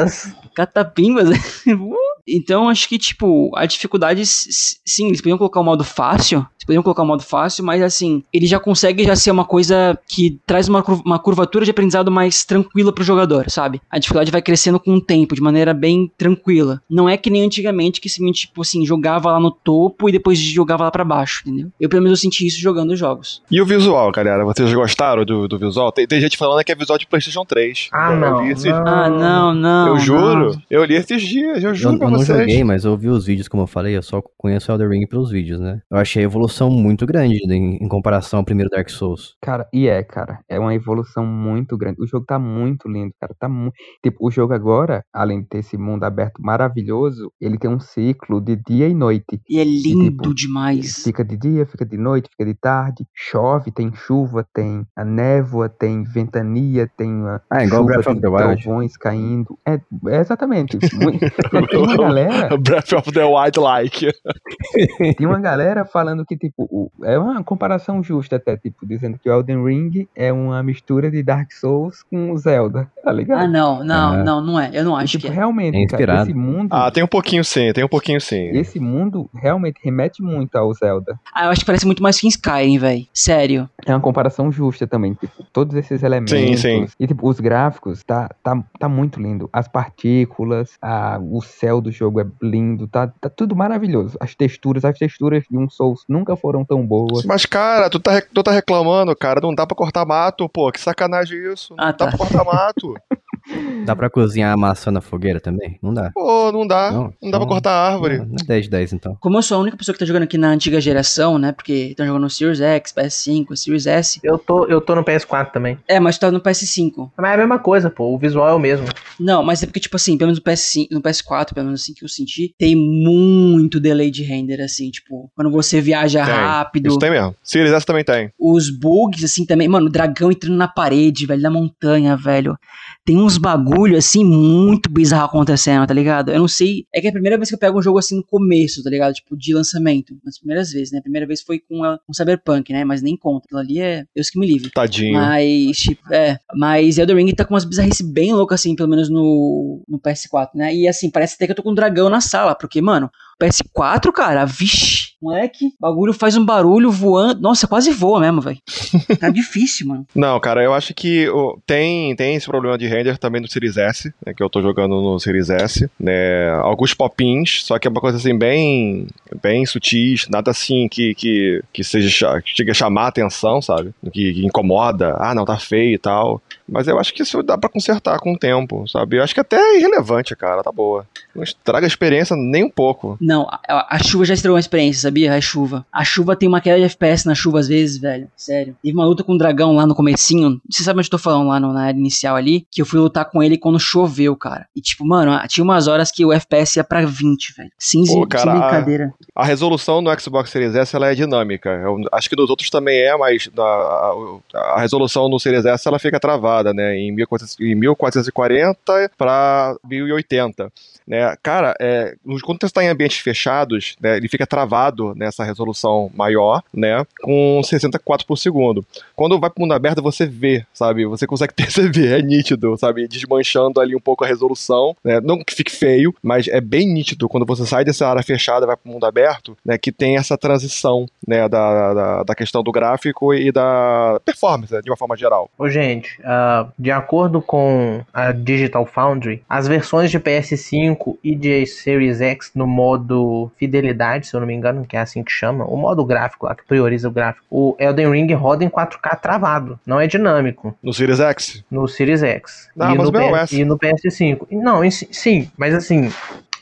Catapimbas. catapimbas. então, acho que, tipo, a dificuldade, sim, eles podiam colocar o modo fácil, podiam colocar o modo fácil, mas, assim, ele já consegue já ser uma coisa que traz uma, uma curvatura de aprendizado mais tranquila pro jogador, sabe? A dificuldade vai crescendo com o tempo, de maneira bem tranquila. Não é que nem antigamente, que simplesmente, tipo assim, jogava lá no topo e depois jogava lá pra baixo, entendeu? Eu, pelo menos, eu senti isso jogando os jogos. E o visual, galera? Vocês gostaram do, do visual? Tem, tem gente falando que é visual de PlayStation 3. Ah, Eu não. esses- não. Ah, não, não. eu não. juro, eu li esses dias, eu Eu, juro eu pra não vocês. joguei, mas eu vi os vídeos, como eu falei, eu só conheço Elder Ring pelos vídeos, né? Eu achei a evolução muito grande em, em comparação ao primeiro Dark Souls. Cara, e é, cara, é uma evolução muito grande. O jogo tá muito lindo, cara. Tá mu... Tipo, o jogo agora, além de ter esse mundo aberto maravilhoso, ele tem um ciclo de dia e noite. E é lindo tipo, demais. Fica de dia, fica de noite, fica de tarde, chove, tem chuva, tem a névoa, tem ventania, tem a Ah, igual chuva, Breath of tem the Wild. trovões caindo. É, é exatamente. Muito- tem uma galera Breath of the Wild like. Tem uma galera falando que, tipo, o- é uma comparação justa até, tipo, dizendo que o Elden Ring é uma mistura de Dark Souls com o Zelda, tá ligado? Ah, não, não, É. não, não é. Eu não E, acho tipo, que é. realmente, É cara, esse mundo, Ah, tem um pouquinho sim, tem um pouquinho sim. esse mundo realmente remete muito ao Zelda. Ah, eu acho que parece muito mais que Skyrim, velho. Sério. É uma comparação justa também, tipo, todos esses elementos. Sim, sim. E, tipo, os gráficos, tá, tá, tá muito lindo. As partículas, a, o céu do jogo é lindo, tá, tá tudo maravilhoso. As texturas, as texturas de um Souls nunca foram tão boas. Mas, cara, tu tá, tu tá reclamando, cara, não dá pra cortar mato, pô, que sacanagem isso. Não Ah, dá tá. pra cortar mato. Dá pra cozinhar a maçã na fogueira também? Não dá. Pô, não dá. Não, Não, dá pra então- cortar árvore. Não, não é 10 de 10 então. Como eu sou a única pessoa que tá jogando aqui na antiga geração, né? Porque estão jogando no Series X, PS5, Series S. Eu tô, eu tô no PS4 também. É, mas tu tá no PS5. Mas é a mesma coisa, pô. O visual é o mesmo. Não, mas é porque, tipo assim, pelo menos no, PS5, no PS4, pelo menos assim que eu senti, tem muito delay de render, assim, tipo, quando você viaja Tem. rápido. Isso tem mesmo. Series S também tem. Os bugs, assim, também. Mano, o dragão entrando na parede, velho, da montanha, velho. Tem uns bagulho, assim, muito bizarro acontecendo, tá ligado? Eu não sei. É que é a primeira vez que eu pego um jogo assim no começo, tá ligado? Tipo, de lançamento. Nas primeiras vezes, né? A primeira vez foi com, a, com Cyberpunk, né? Mas nem conta. Aquilo ali é Deus que me livre. Tadinho. Mas, tipo, é. Mas Elden Ring tá com umas bizarrices bem loucas, assim, pelo menos no, no PS4, né? E assim, parece até que eu tô com um dragão na sala, porque, mano, o PS4, cara, vixe. Moleque, o bagulho faz um barulho voando. Nossa, quase voa mesmo, velho. Tá difícil, mano. Não, cara, eu acho que ó, tem, tem esse problema de render também no Series S, né, que eu tô jogando no Series S, né, alguns popins, só que é uma coisa assim bem, bem sutis, nada assim que, que, que seja que chegue a chamar a atenção, sabe, que, que incomoda, ah, não, tá feio e tal, mas eu acho que isso dá pra consertar com o tempo, sabe, eu acho que até é irrelevante, cara, tá boa, não estraga a experiência nem um pouco. Não, a, a chuva já estragou a experiência, sabia? A chuva. A chuva tem uma queda de FPS na chuva às vezes, velho. Sério. Teve uma luta com um dragão lá no comecinho. Você sabe onde eu tô falando lá no, na área inicial ali? Que eu fui lutar com ele quando choveu, cara. E tipo, mano, tinha umas horas que o FPS ia pra 20, velho. Sem, Pô, cara, sem brincadeira. A resolução no Xbox Series S ela é dinâmica. Eu acho que nos outros também é, mas a, a, a resolução no Series S ela fica travada, né? Em, 1400 em 1440 para 1080. Né? Cara, é, quando você está em ambientes fechados, né, ele fica travado nessa resolução maior, né? Com 60 quadros por segundo. Quando vai para o mundo aberto, você vê, sabe? Você consegue perceber, é nítido, sabe? Desmanchando ali um pouco a resolução, né? Não que fique feio, mas é bem nítido quando você sai dessa área fechada e vai para o mundo aberto, né? Que tem essa transição, né? Da, da, da questão do gráfico e da performance, né, de uma forma geral. Ô, gente, uh, de acordo com a Digital Foundry, as versões de PS5 e de Series X no modo fidelidade, se eu não me engano, que é assim que chama, o modo gráfico lá, que prioriza o gráfico, o Elden Ring roda em 4K travado, não é dinâmico. No Series X? No Series X. Ah, e, mas no PS, e no PS5. Não, em si- sim, mas assim,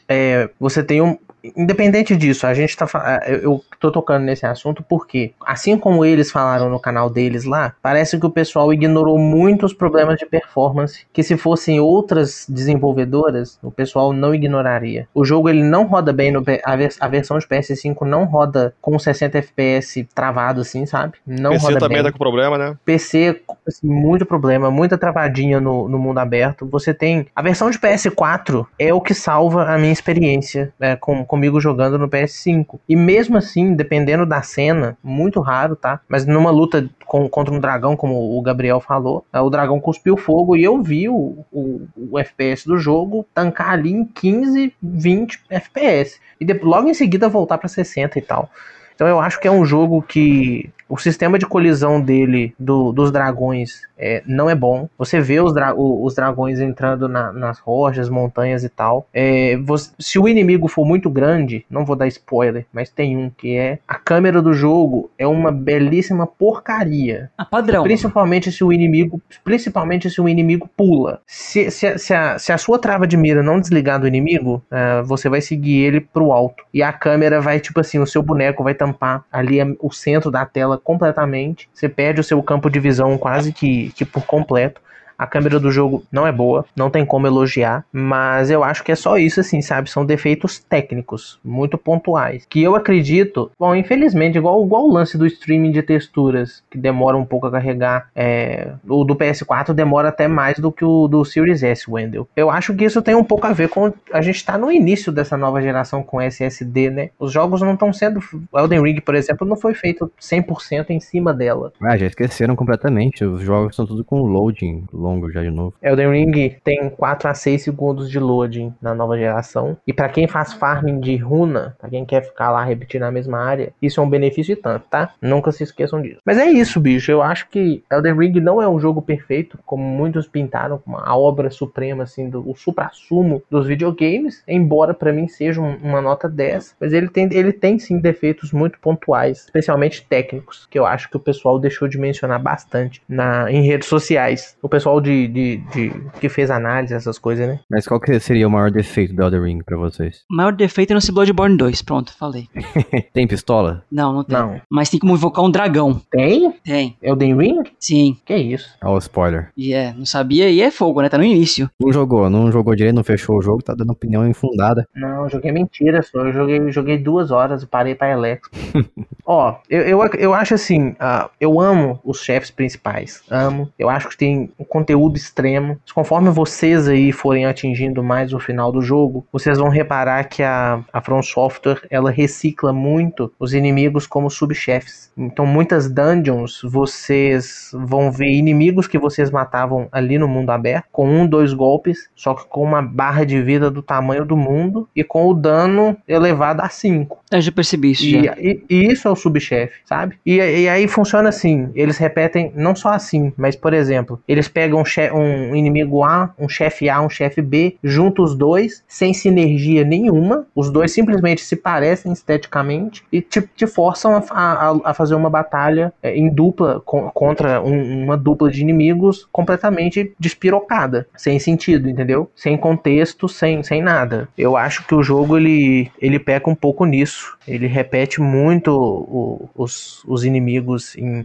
é, você tem um. Independente disso, a gente tá. Eu eu tô tocando nesse assunto porque, assim como eles falaram no canal deles lá, parece que o pessoal ignorou muitos problemas de performance que, se fossem outras desenvolvedoras, o pessoal não ignoraria. O jogo ele não roda bem no. A, vers- a versão de PS5 não roda com 60 FPS travado, assim, sabe? Não PC roda também bem. tá com problema, né? PC, assim, muito problema, muita travadinha no, no mundo aberto. Você tem. A versão de PS4 é o que salva a minha experiência né, com, comigo jogando no PS5. E mesmo assim, dependendo da cena, muito raro, tá? Mas numa luta com- contra um dragão, como o Gabriel falou, né, o dragão cuspiu fogo e eu vi o, o, o FPS do jogo tancar ali em 15, 20 FPS. E de- logo em seguida voltar pra 60 e tal. Então eu acho que é um jogo que o sistema de colisão dele, do- dos dragões, é, não é bom. Você vê os, dra- os dragões entrando na- nas rochas, montanhas e tal. É, você- se o inimigo for muito grande, não vou dar spoiler, mas tem um que é a câmera do jogo é uma belíssima porcaria. Ah, padrão. Principalmente se o inimigo, principalmente se o inimigo pula. Se, se, a- se a, se a sua trava de mira não desligar do inimigo, ah, você vai seguir ele pro alto. E a câmera vai, tipo assim, o seu boneco vai tampar ali o centro da tela completamente. Você perde o seu campo de visão quase que, que por completo. A câmera do jogo não é boa, não tem como elogiar, mas eu acho que é só isso, assim, sabe? São defeitos técnicos, muito pontuais. Que eu acredito, bom, infelizmente, igual, igual o lance do streaming de texturas, que demora um pouco a carregar, é, o do PS4 demora até mais do que o do Series S, Wendell. Eu acho que isso tem um pouco a ver com. A gente tá no início dessa nova geração com SSD, né? Os jogos não estão sendo. Elden Ring, por exemplo, não foi feito 100% em cima dela. Ah, já esqueceram completamente. Os jogos estão tudo com loading longo já de novo. Elden Ring tem 4 a 6 segundos de loading na nova geração. E pra quem faz farming de runa, pra quem quer ficar lá repetindo a mesma área, isso é um benefício e tanto, tá? Nunca se esqueçam disso. Mas é isso, bicho. Eu acho que Elden Ring não é um jogo perfeito, como muitos pintaram, como a obra suprema, assim, do, o supra-sumo dos videogames. Embora pra mim seja um- uma nota 10. Mas ele tem, ele tem sim defeitos muito pontuais, especialmente técnicos, que eu acho que o pessoal deixou de mencionar bastante na, em redes sociais. O pessoal de, de, de- que fez análise, essas coisas, né? Mas qual que seria o maior defeito do Elden Ring pra vocês? O maior defeito é no Bloodborne 2. Pronto, falei. Tem pistola? Não, não tem. Não. Mas tem como invocar um dragão. Tem? Tem. Elden Ring? Sim. Que isso? Ó, o spoiler. E é, não sabia e é fogo, né? Tá no início. Não jogou, não jogou direito, não fechou o jogo, tá dando opinião infundada. Não, joguei mentira, só. Eu joguei, joguei duas horas e parei pra Alex. Ó, eu, eu, eu acho assim, ah, eu amo os chefes principais. Amo. Eu acho que tem. um conteúdo extremo. Conforme vocês aí forem atingindo mais o final do jogo, vocês vão reparar que a, a From Software ela recicla muito os inimigos como subchefes. Então, muitas dungeons vocês vão ver inimigos que vocês matavam ali no mundo aberto com um, dois golpes, só que com uma barra de vida do tamanho do mundo e com o dano elevado a 5. Eu já percebi isso. E, já. e- e isso é o subchefe, sabe? E, e aí funciona assim: eles repetem não só assim, mas por exemplo, eles pegam um, um inimigo A, um chefe A, um chefe B, juntam os dois, sem sinergia nenhuma, os dois simplesmente se parecem esteticamente e te, te forçam a, a- a fazer uma batalha é, em dupla co- contra um- uma dupla de inimigos completamente despirocada, sem sentido, entendeu? Sem contexto, sem, sem nada. Eu acho que o jogo ele, ele peca um pouco nisso. Ele repete muito o- os, os inimigos em,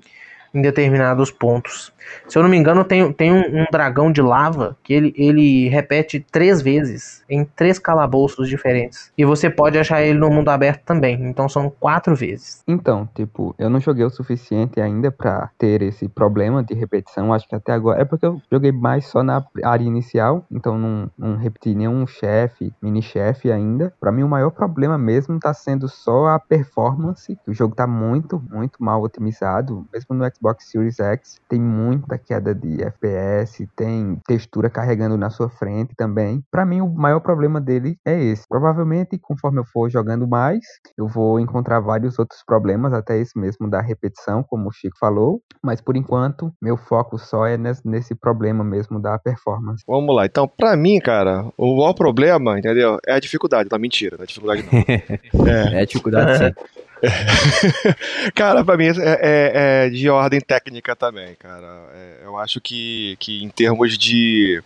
em determinados pontos. Se eu não me engano, tem, tem um, um dragão de lava que ele, ele repete três vezes em três calabouços diferentes. E você pode achar ele no mundo aberto também. Então são quatro vezes. Então, tipo, eu não joguei o suficiente ainda pra ter esse problema de repetição. Acho que até agora. É porque eu joguei mais só na área inicial, então não, não repeti nenhum chefe, mini-chefe ainda. Pra mim, o maior problema mesmo tá sendo só a performance. O jogo tá muito, muito mal otimizado. Mesmo no Xbox Series X, tem muita queda de FPS, tem textura carregando na sua frente também. Pra mim, o maior problema dele é esse. Provavelmente, conforme eu for jogando mais, eu vou encontrar vários outros problemas, até esse mesmo da repetição, como o Chico falou. Mas por enquanto, meu foco só é nesse, problema mesmo da performance. Vamos lá. Então, pra mim, cara, o maior problema, entendeu? É a dificuldade. Não, mentira, não é dificuldade não. É. É dificuldade sim. Cara, pra mim é, é- é de ordem técnica também, cara. É, eu acho que, que em termos de,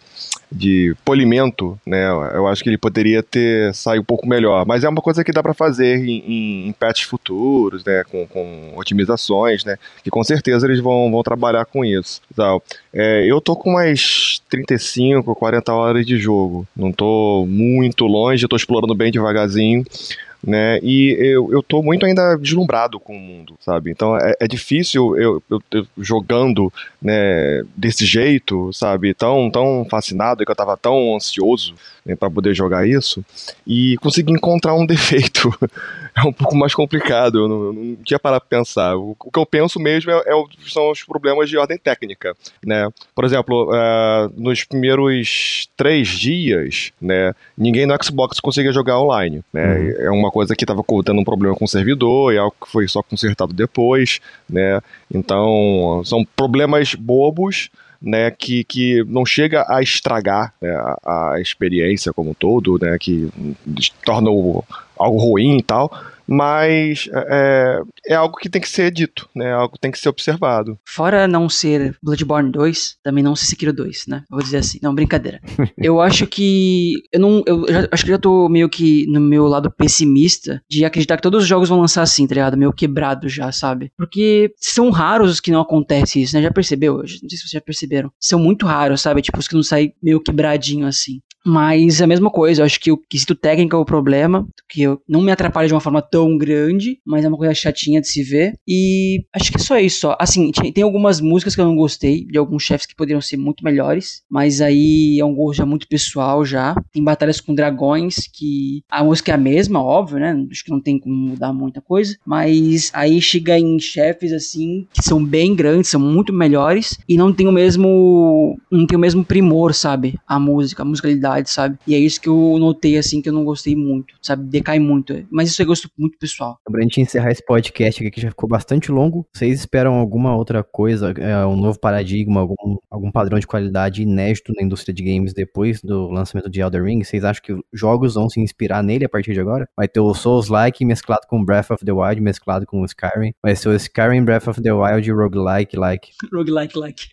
de polimento, né, eu acho que ele poderia ter saído um pouco melhor. Mas é uma coisa que dá pra fazer em, em, em patches futuros, né, com, com otimizações, né, que com certeza eles vão, vão trabalhar com isso. Tal. É, eu tô com umas 35, 40 horas de jogo. Não tô muito longe, eu tô explorando bem devagarzinho né? E eu, eu tô muito ainda deslumbrado com o mundo, sabe? Então é, é difícil eu, eu, eu jogando, né, desse jeito, sabe? Tão, tão fascinado que eu tava tão ansioso né, para poder jogar isso e conseguir encontrar um defeito é um pouco mais complicado. Eu não, eu não tinha parado pra pensar. O, o que eu penso mesmo é, é são os problemas de ordem técnica, né? Por exemplo, eh, nos primeiros três dias, né, ninguém no Xbox conseguia jogar online, né? É uma coisa que estava tendo um problema com o servidor, e algo que foi só consertado depois, né? Então, são problemas bobos, né, que, que não chega a estragar né, a, a experiência como um todo, né, que torna algo ruim e tal, mas é, é algo que tem que ser dito, né, algo que tem que ser observado. Fora não ser Bloodborne 2, também não ser Sekiro 2, né? Vou dizer assim. Não, brincadeira. eu acho que. Eu não. Eu já- acho que já tô meio que no meu lado pessimista de acreditar que todos os jogos vão lançar assim, tá ligado? Meio quebrado já, sabe? Porque são raros os que não acontece isso, né? Já percebeu? Eu Não sei se vocês já perceberam. São muito raros, sabe? Tipo, os que não saem meio quebradinho assim. Mas é a mesma coisa, eu acho que o quesito técnico é o problema, que eu não me atrapalha de uma forma tão grande, mas é uma coisa chatinha de se ver. E acho que é só isso, só. Assim, tem algumas músicas que eu não gostei, de alguns chefes que poderiam ser muito melhores, mas aí é um gosto já muito pessoal já. Tem batalhas com dragões que a música é a mesma, óbvio, né? Acho que não tem como mudar muita coisa, mas aí chega em chefes assim que são bem grandes, são muito melhores e não tem o mesmo não tem o mesmo primor, sabe? A música, a musicalidade, sabe? E é isso que eu notei assim que eu não gostei muito, sabe? Decai muito, mas isso é gosto muito pessoal. Pra gente encerrar esse podcast aqui, que já ficou bastante longo, vocês esperam alguma outra coisa, é, um novo paradigma, algum, algum padrão de qualidade inédito na indústria de games depois do lançamento de Elder Ring? Vocês acham que jogos vão se inspirar nele a partir de agora? Vai ter o Souls-like mesclado com Breath of the Wild, mesclado com o Skyrim. Vai ser o Skyrim Breath of the Wild roguelike, like. Roguelike like.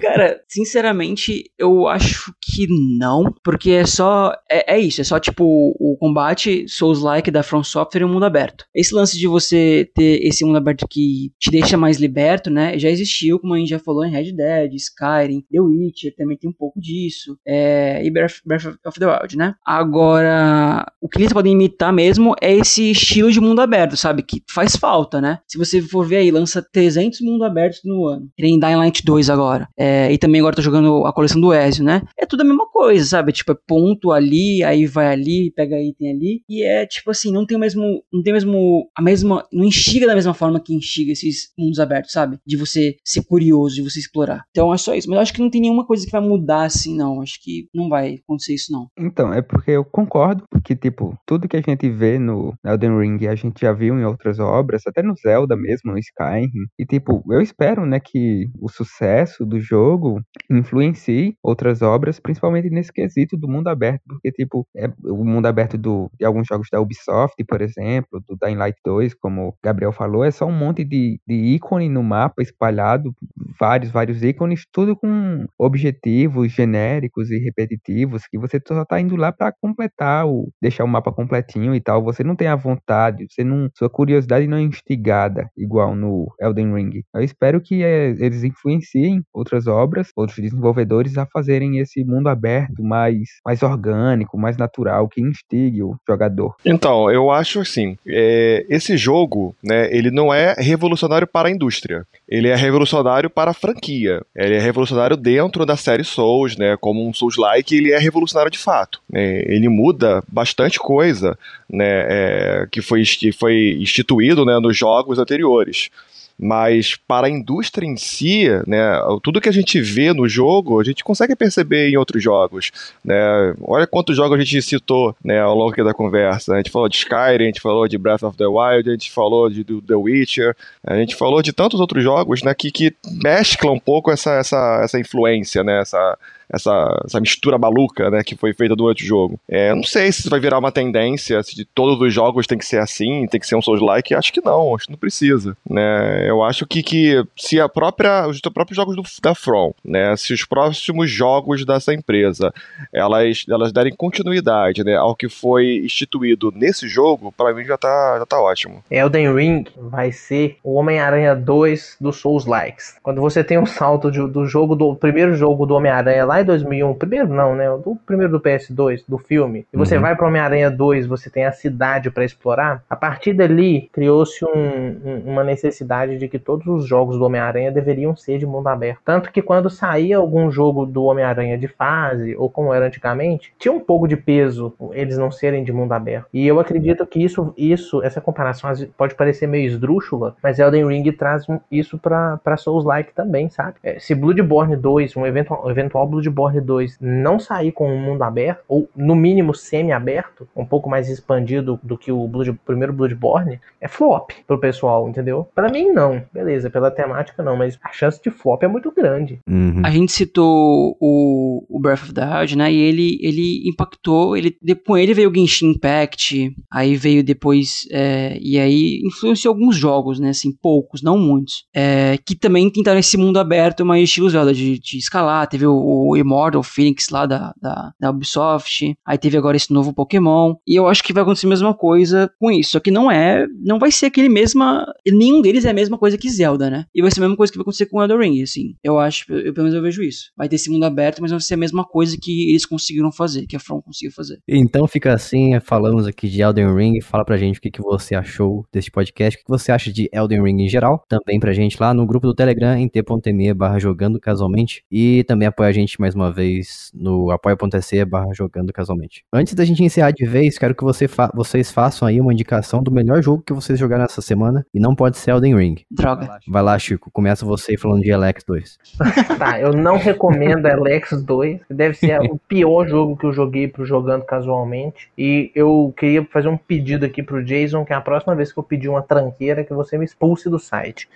Cara, sinceramente, eu acho que não, Porque é só. É, é isso, é só tipo o combate Souls-like da From Software e o mundo aberto. Esse lance de você ter esse mundo aberto que te deixa mais liberto, né? Já existiu, como a gente já falou, em Red Dead, Skyrim, The Witcher também tem um pouco disso. É, e Breath, Breath of the Wild, né? Agora, o que eles podem imitar mesmo é esse estilo de mundo aberto, sabe? Que faz falta, né? Se você for ver aí, lança 300 mundo abertos no ano. Tem Dying Light 2 agora. É, e também agora tô jogando a coleção do Ezio, né? É tudo a mesma coisa, sabe? Tipo, é ponto ali, aí vai ali, pega item ali. E é tipo assim, não tem o mesmo. Não tem mesmo. A mesma. Não instiga da mesma forma que instiga esses mundos abertos, sabe? De você ser curioso, de você explorar. Então é só isso. Mas eu acho que não tem nenhuma coisa que vai mudar assim, não. Acho que não vai acontecer isso, não. Então, é porque eu concordo, porque, tipo, tudo que a gente vê no Elden Ring a gente já viu em outras obras, até no Zelda mesmo, no Skyrim. E, tipo, eu espero, né, que o sucesso do jogo influencie outras obras, principalmente nesse quesito do mundo aberto, porque, tipo, é o mundo aberto do, de alguns jogos da Ubisoft, por exemplo, do Dying Light 2, como o Gabriel falou, é só um monte de, de ícone no mapa espalhado, vários, vários ícones, tudo com objetivos genéricos e repetitivos, que você só tá indo lá para completar, o, deixar o mapa completinho e tal. Você não tem a vontade, você não, sua curiosidade não é instigada, igual no Elden Ring. Eu espero que é, eles influenciem outras obras, outros desenvolvedores a fazerem esse mundo aberto mais, mais orgânico, mais natural, que instigue o jogador. Então, eu acho assim, é, esse jogo, né, ele não é revolucionário para a indústria. Ele é revolucionário para a franquia. Ele é revolucionário dentro da série Souls, né, como um Souls-like, ele é revolucionário de fato. Né, ele muda bastante coisa, né, é, que, foi, que foi instituído, né, nos jogos anteriores mas para a indústria em si, né, tudo que a gente vê no jogo, a gente consegue perceber em outros jogos. Né? Olha quantos jogos a gente citou né, ao longo da conversa. A gente falou de Skyrim, a gente falou de Breath of the Wild, a gente falou de The Witcher, a gente falou de tantos outros jogos né, que, que mesclam um pouco essa, essa, essa influência, né, essa, essa, essa mistura maluca, né, que foi feita durante o jogo. É, não sei se vai virar uma tendência, se de todos os jogos tem que ser assim, tem que ser um Souls-like, acho que não, acho que não precisa, né, eu acho que, que se a própria, os próprios jogos do, da From, né, se os próximos jogos dessa empresa, elas, elas derem continuidade, né, ao que foi instituído nesse jogo, para mim já tá, já tá ótimo. Elden Ring vai ser o Homem-Aranha 2 do Souls-likes. Quando você tem um salto de, do jogo, do primeiro jogo do Homem-Aranha lá lá em 2001, primeiro não, né? O primeiro do PS2, do filme, e você uhum. vai para Homem-Aranha 2, você tem a cidade para explorar, a partir dali criou-se um, um, uma necessidade de que todos os jogos do Homem-Aranha deveriam ser de mundo aberto. Tanto que quando saía algum jogo do Homem-Aranha de fase, ou como era antigamente, tinha um pouco de peso eles não serem de mundo aberto. E eu acredito que isso, isso essa comparação pode parecer meio esdrúxula, mas Elden Ring traz isso para Souls-like também, sabe? É, se Bloodborne 2, um eventual, eventual Bloodborne Bloodborne 2 não sair com um mundo aberto, ou no mínimo semi-aberto, um pouco mais expandido do que o Blood, primeiro Bloodborne, é flop pro pessoal, entendeu? Para mim, não. Beleza, pela temática não, mas a chance de flop é muito grande. Uhum. A gente citou o, o Breath of the Wild, né? E ele, ele impactou, ele, com ele veio o Genshin Impact, aí veio depois, é, e aí influenciou alguns jogos, né? Assim, poucos, não muitos, é, que também tentaram esse mundo aberto, mas estilo Zelda, de, de escalar. Teve o, o Immortal Phoenix lá da, da, da, Ubisoft. Aí teve agora esse novo Pokémon. E eu acho que vai acontecer a mesma coisa com isso. Só que não é. Não vai ser aquele mesma. Nenhum deles é a mesma coisa que Zelda, né? E vai ser a mesma coisa que vai acontecer com Elden Ring, assim. Eu acho, eu, pelo menos eu vejo isso. Vai ter esse mundo aberto, mas vai ser a mesma coisa que eles conseguiram fazer, que a From conseguiu fazer. Então fica assim, falamos aqui de Elden Ring. Fala pra gente o que, que você achou desse podcast, o que você acha de Elden Ring em geral. Também pra gente lá no grupo do Telegram, em t.me barra jogando casualmente. E também apoia a gente mais uma vez no apoia.se barra jogando casualmente. Antes da gente encerrar de vez, quero que você fa vocês façam aí uma indicação do melhor jogo que vocês jogaram essa semana, e não pode ser Elden Ring. Droga. Vai lá, Chico, começa você falando de Alex 2. tá, eu não recomendo Alex 2, deve ser o pior jogo que eu joguei pro jogando casualmente, e eu queria fazer um pedido aqui pro Jason, que é a próxima vez que eu pedir uma tranqueira, que você me expulse do site.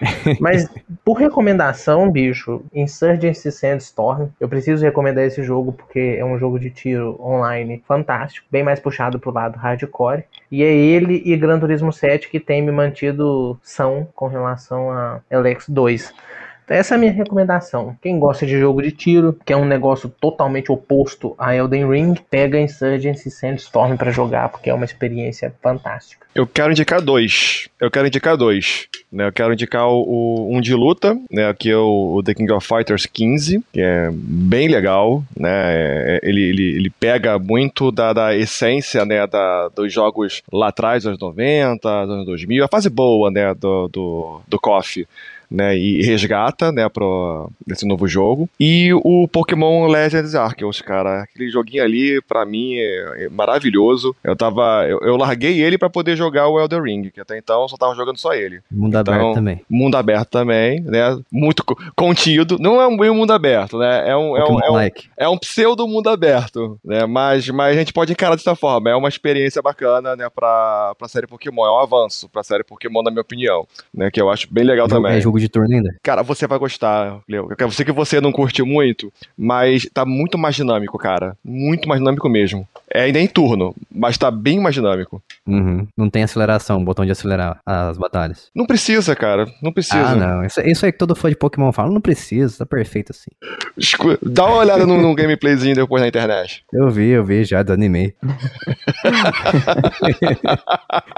Mas por recomendação, bicho, Insurgency Sandstorm, eu preciso recomendar esse jogo porque é um jogo de tiro online fantástico, bem mais puxado pro lado hardcore. E é ele e Gran Turismo 7 que tem me mantido são com relação a Alex 2. Essa é a minha recomendação. Quem gosta de jogo de tiro, que é um negócio totalmente oposto a Elden Ring, pega Insurgency Sandstorm para jogar, porque é uma experiência fantástica. Eu quero indicar dois. Eu quero indicar dois. Né? Eu quero indicar o, o- um de luta, né? que é o, o The King of Fighters 15, que é bem legal. Né? É- Ele, ele, ele pega muito da, da essência né? da, dos jogos lá atrás, dos anos 90, dos anos 2000, a fase boa né? do, do, do KOF. Né, e resgata, né, pro, desse novo jogo. E o Pokémon Legends Arceus, cara. Aquele joguinho ali, pra mim, é, é maravilhoso. Eu tava. Eu, eu larguei ele pra poder jogar o Elden Ring, que até então eu só tava jogando só ele. Mundo Então, aberto também. Mundo aberto também, né? Muito co- contido. Não é um bem mundo aberto, né? É um, é um, é um, é um pseudo mundo aberto, né? Mas, mas a gente pode encarar dessa forma. É uma experiência bacana, né? Pra, pra série Pokémon. É um avanço pra série Pokémon, na minha opinião. Né? Que eu acho bem legal Jogo- também. É jogo de turno ainda? Cara, você vai gostar, Leo. Eu sei que você não curte muito, mas tá muito mais dinâmico, cara. Muito mais dinâmico mesmo. É ainda em turno, mas tá bem mais dinâmico. Uhum. Não tem aceleração, botão de acelerar as batalhas. Não precisa, cara. Não precisa. Ah, não. Isso, isso aí que todo fã de Pokémon fala. Não precisa, tá perfeito assim. Escu- Dá uma olhada no, no gameplayzinho depois na internet. Eu vi, eu vi já, desanimei.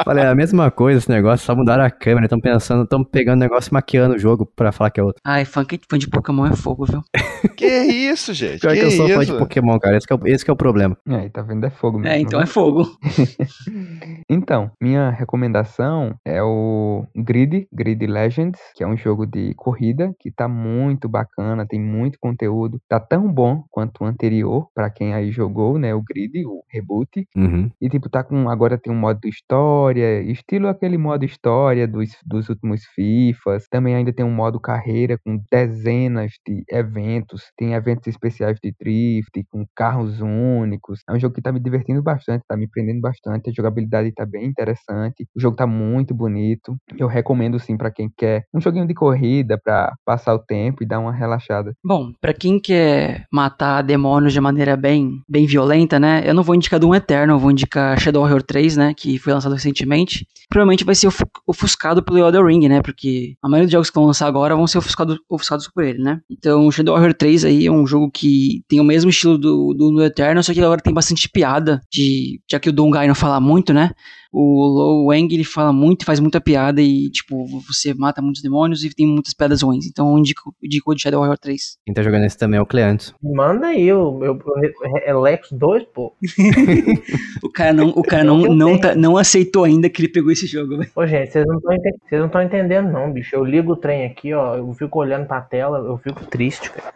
Falei, é a mesma coisa esse negócio, só mudaram a câmera, estão pensando, estão pegando o negócio e maquiando o jogo pra falar que é outro. Ai, fã, que- fã de Pokémon é fogo, viu? Que isso, gente? Pior que, que eu sou fã de isso? Pokémon, cara, esse que é, o- esse que é o problema. É, tá vendo? É fogo mesmo. É, então né? é fogo. Então, minha recomendação é o Grid, Grid Legends, que é um jogo de corrida que tá muito bacana, tem muito conteúdo, tá tão bom quanto o anterior, pra quem aí jogou, né, o Grid, o reboot, Uhum. e tipo, tá com, agora tem um modo história, estilo aquele modo história dos, dos últimos FIFAs, também ainda tem um modo carreira com dezenas de eventos, tem eventos especiais de drift, com carros únicos, é um jogo que tá me divertindo bastante, tá me prendendo bastante, a jogabilidade tá bem interessante, o jogo tá muito bonito, eu recomendo sim pra quem quer um joguinho de corrida pra passar o tempo e dar uma relaxada. Bom, pra quem quer matar demônios de maneira bem, bem violenta, né? Eu não vou indicar Doom Eterno, eu vou indicar Shadow Warrior 3, né? Que foi lançado recentemente. Provavelmente vai ser ofu- ofuscado pelo Elden Ring, né? Porque a maioria dos jogos que vão lançar agora vão ser ofuscado, ofuscados por ele, né? Então, Shadow Warrior 3 aí é um jogo que tem o mesmo estilo do, do Doom Eterno, só que agora tem bastante piada, de, já que o Guy não fala muito, né? O Lo Wang, ele fala muito, faz muita piada e, tipo, você mata muitos demônios e tem muitas piadas ruins. Então, eu indico, indico o de Shadow Warrior 3. Quem tá jogando esse também é o Cleantes. Manda aí, o meu é Lex 2, pô. O cara não, o cara É não, eu não, tá- não aceitou ainda que ele pegou esse jogo, velho. Ô, gente, vocês não estão enten- vocês não estão entendendo, não, bicho. Eu ligo o trem aqui, ó. Eu fico olhando pra tela, eu fico triste, cara.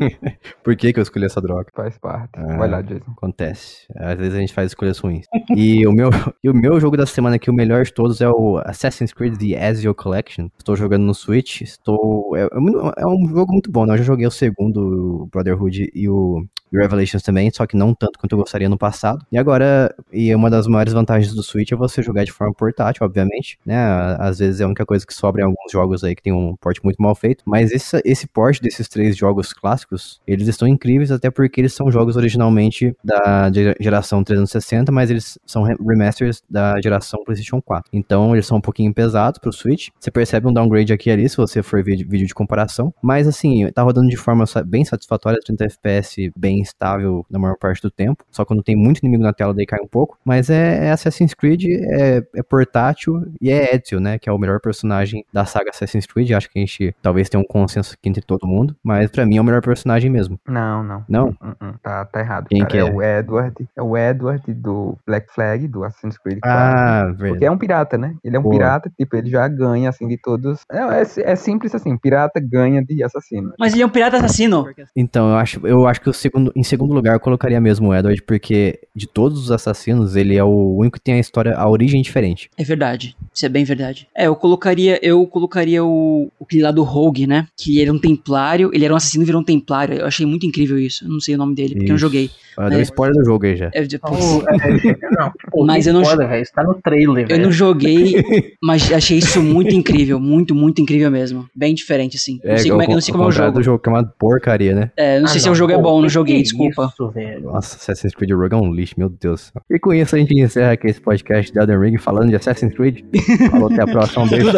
Por que, que eu escolhi essa droga? Faz parte. Ah. Vai lá, Jason. Acontece. Às vezes a gente faz escolhas ruins. E o meu, e o meu jogo da semana aqui, o melhor de todos, é o Assassin's Creed The Ezio Collection. Estou jogando no Switch. Estou. É, é é um jogo muito bom, né? Eu já joguei o segundo, o Brotherhood e o Revelations também, só que não tanto quanto eu gostaria no passado. E agora, e uma das maiores vantagens do Switch é você jogar de forma portátil, obviamente, né? Às vezes é a única coisa que sobra em alguns jogos aí que tem um porte muito mal feito, mas esse, esse porte desses três jogos clássicos, eles estão incríveis até porque eles são jogos originalmente da ge- geração 360, mas eles são re- remasters da geração PlayStation 4. Então, eles são um pouquinho pesados pro Switch. Você percebe um downgrade aqui e ali se você for ver vídeo de comparação, mas assim, tá rodando de forma bem satisfatória, 30 FPS bem estável na maior parte do tempo. Só quando tem muito inimigo na tela daí cai um pouco, mas é, é Assassin's Creed, é, é portátil e é Ezio, né, que é o melhor personagem da saga Assassin's Creed. Acho que a gente talvez tenha um consenso aqui entre todo mundo, mas pra mim é o melhor personagem mesmo. Não, não. Não? Hum, hum, Tá, tá errado. Quem cara. que é? o Edward. É o Edward do Black Flag, do Assassin's Creed 4. Ah, Porque verdade. é um pirata, né? Ele é um Pô. pirata, tipo, ele já ganha, assim, de todos. É, é, é simples assim, pirata ganha de assassino. Mas ele é um pirata assassino. Então, eu acho, eu acho que o segundo, em segundo lugar eu colocaria mesmo o Edward, porque de todos os assassinos, ele é o único que tem a história, a origem diferente. É verdade. Isso é bem verdade. É, eu colocaria, eu colocaria o, o aquele lá do Rogue, né? Que ele era um templário, ele era um assassino e virou um templário. Eu achei muito incrível isso. Eu não sei o nome dele, porque eu não Isso. joguei. Ah, deu É. spoiler do jogo aí já. É, Não, é, não, pô, Mas que eu não- velho. Isso tá no trailer, eu não joguei, mas achei isso muito incrível. Muito, muito incrível mesmo. Bem diferente, assim. não sei como é, eu não sei como é o jogo. do jogo, que é uma porcaria, né? É, não sei Ah, se o jogo é bom, não que joguei, Desculpa. Isso, velho. Nossa, Assassin's Creed Rogue é um lixo, meu Deus. E com isso a gente encerra aqui esse podcast de Elden Ring falando de Assassin's Creed. Falou, até a próxima. Um beijo.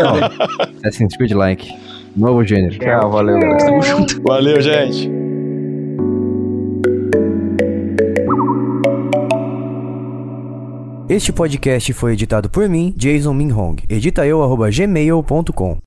Assassin's Creed Like. Novo gênero. Tchau, valeu, galera. Tamo junto. Valeu, gente. Este podcast foi editado por mim, Jason Minhong. Edita eu, gmail.com.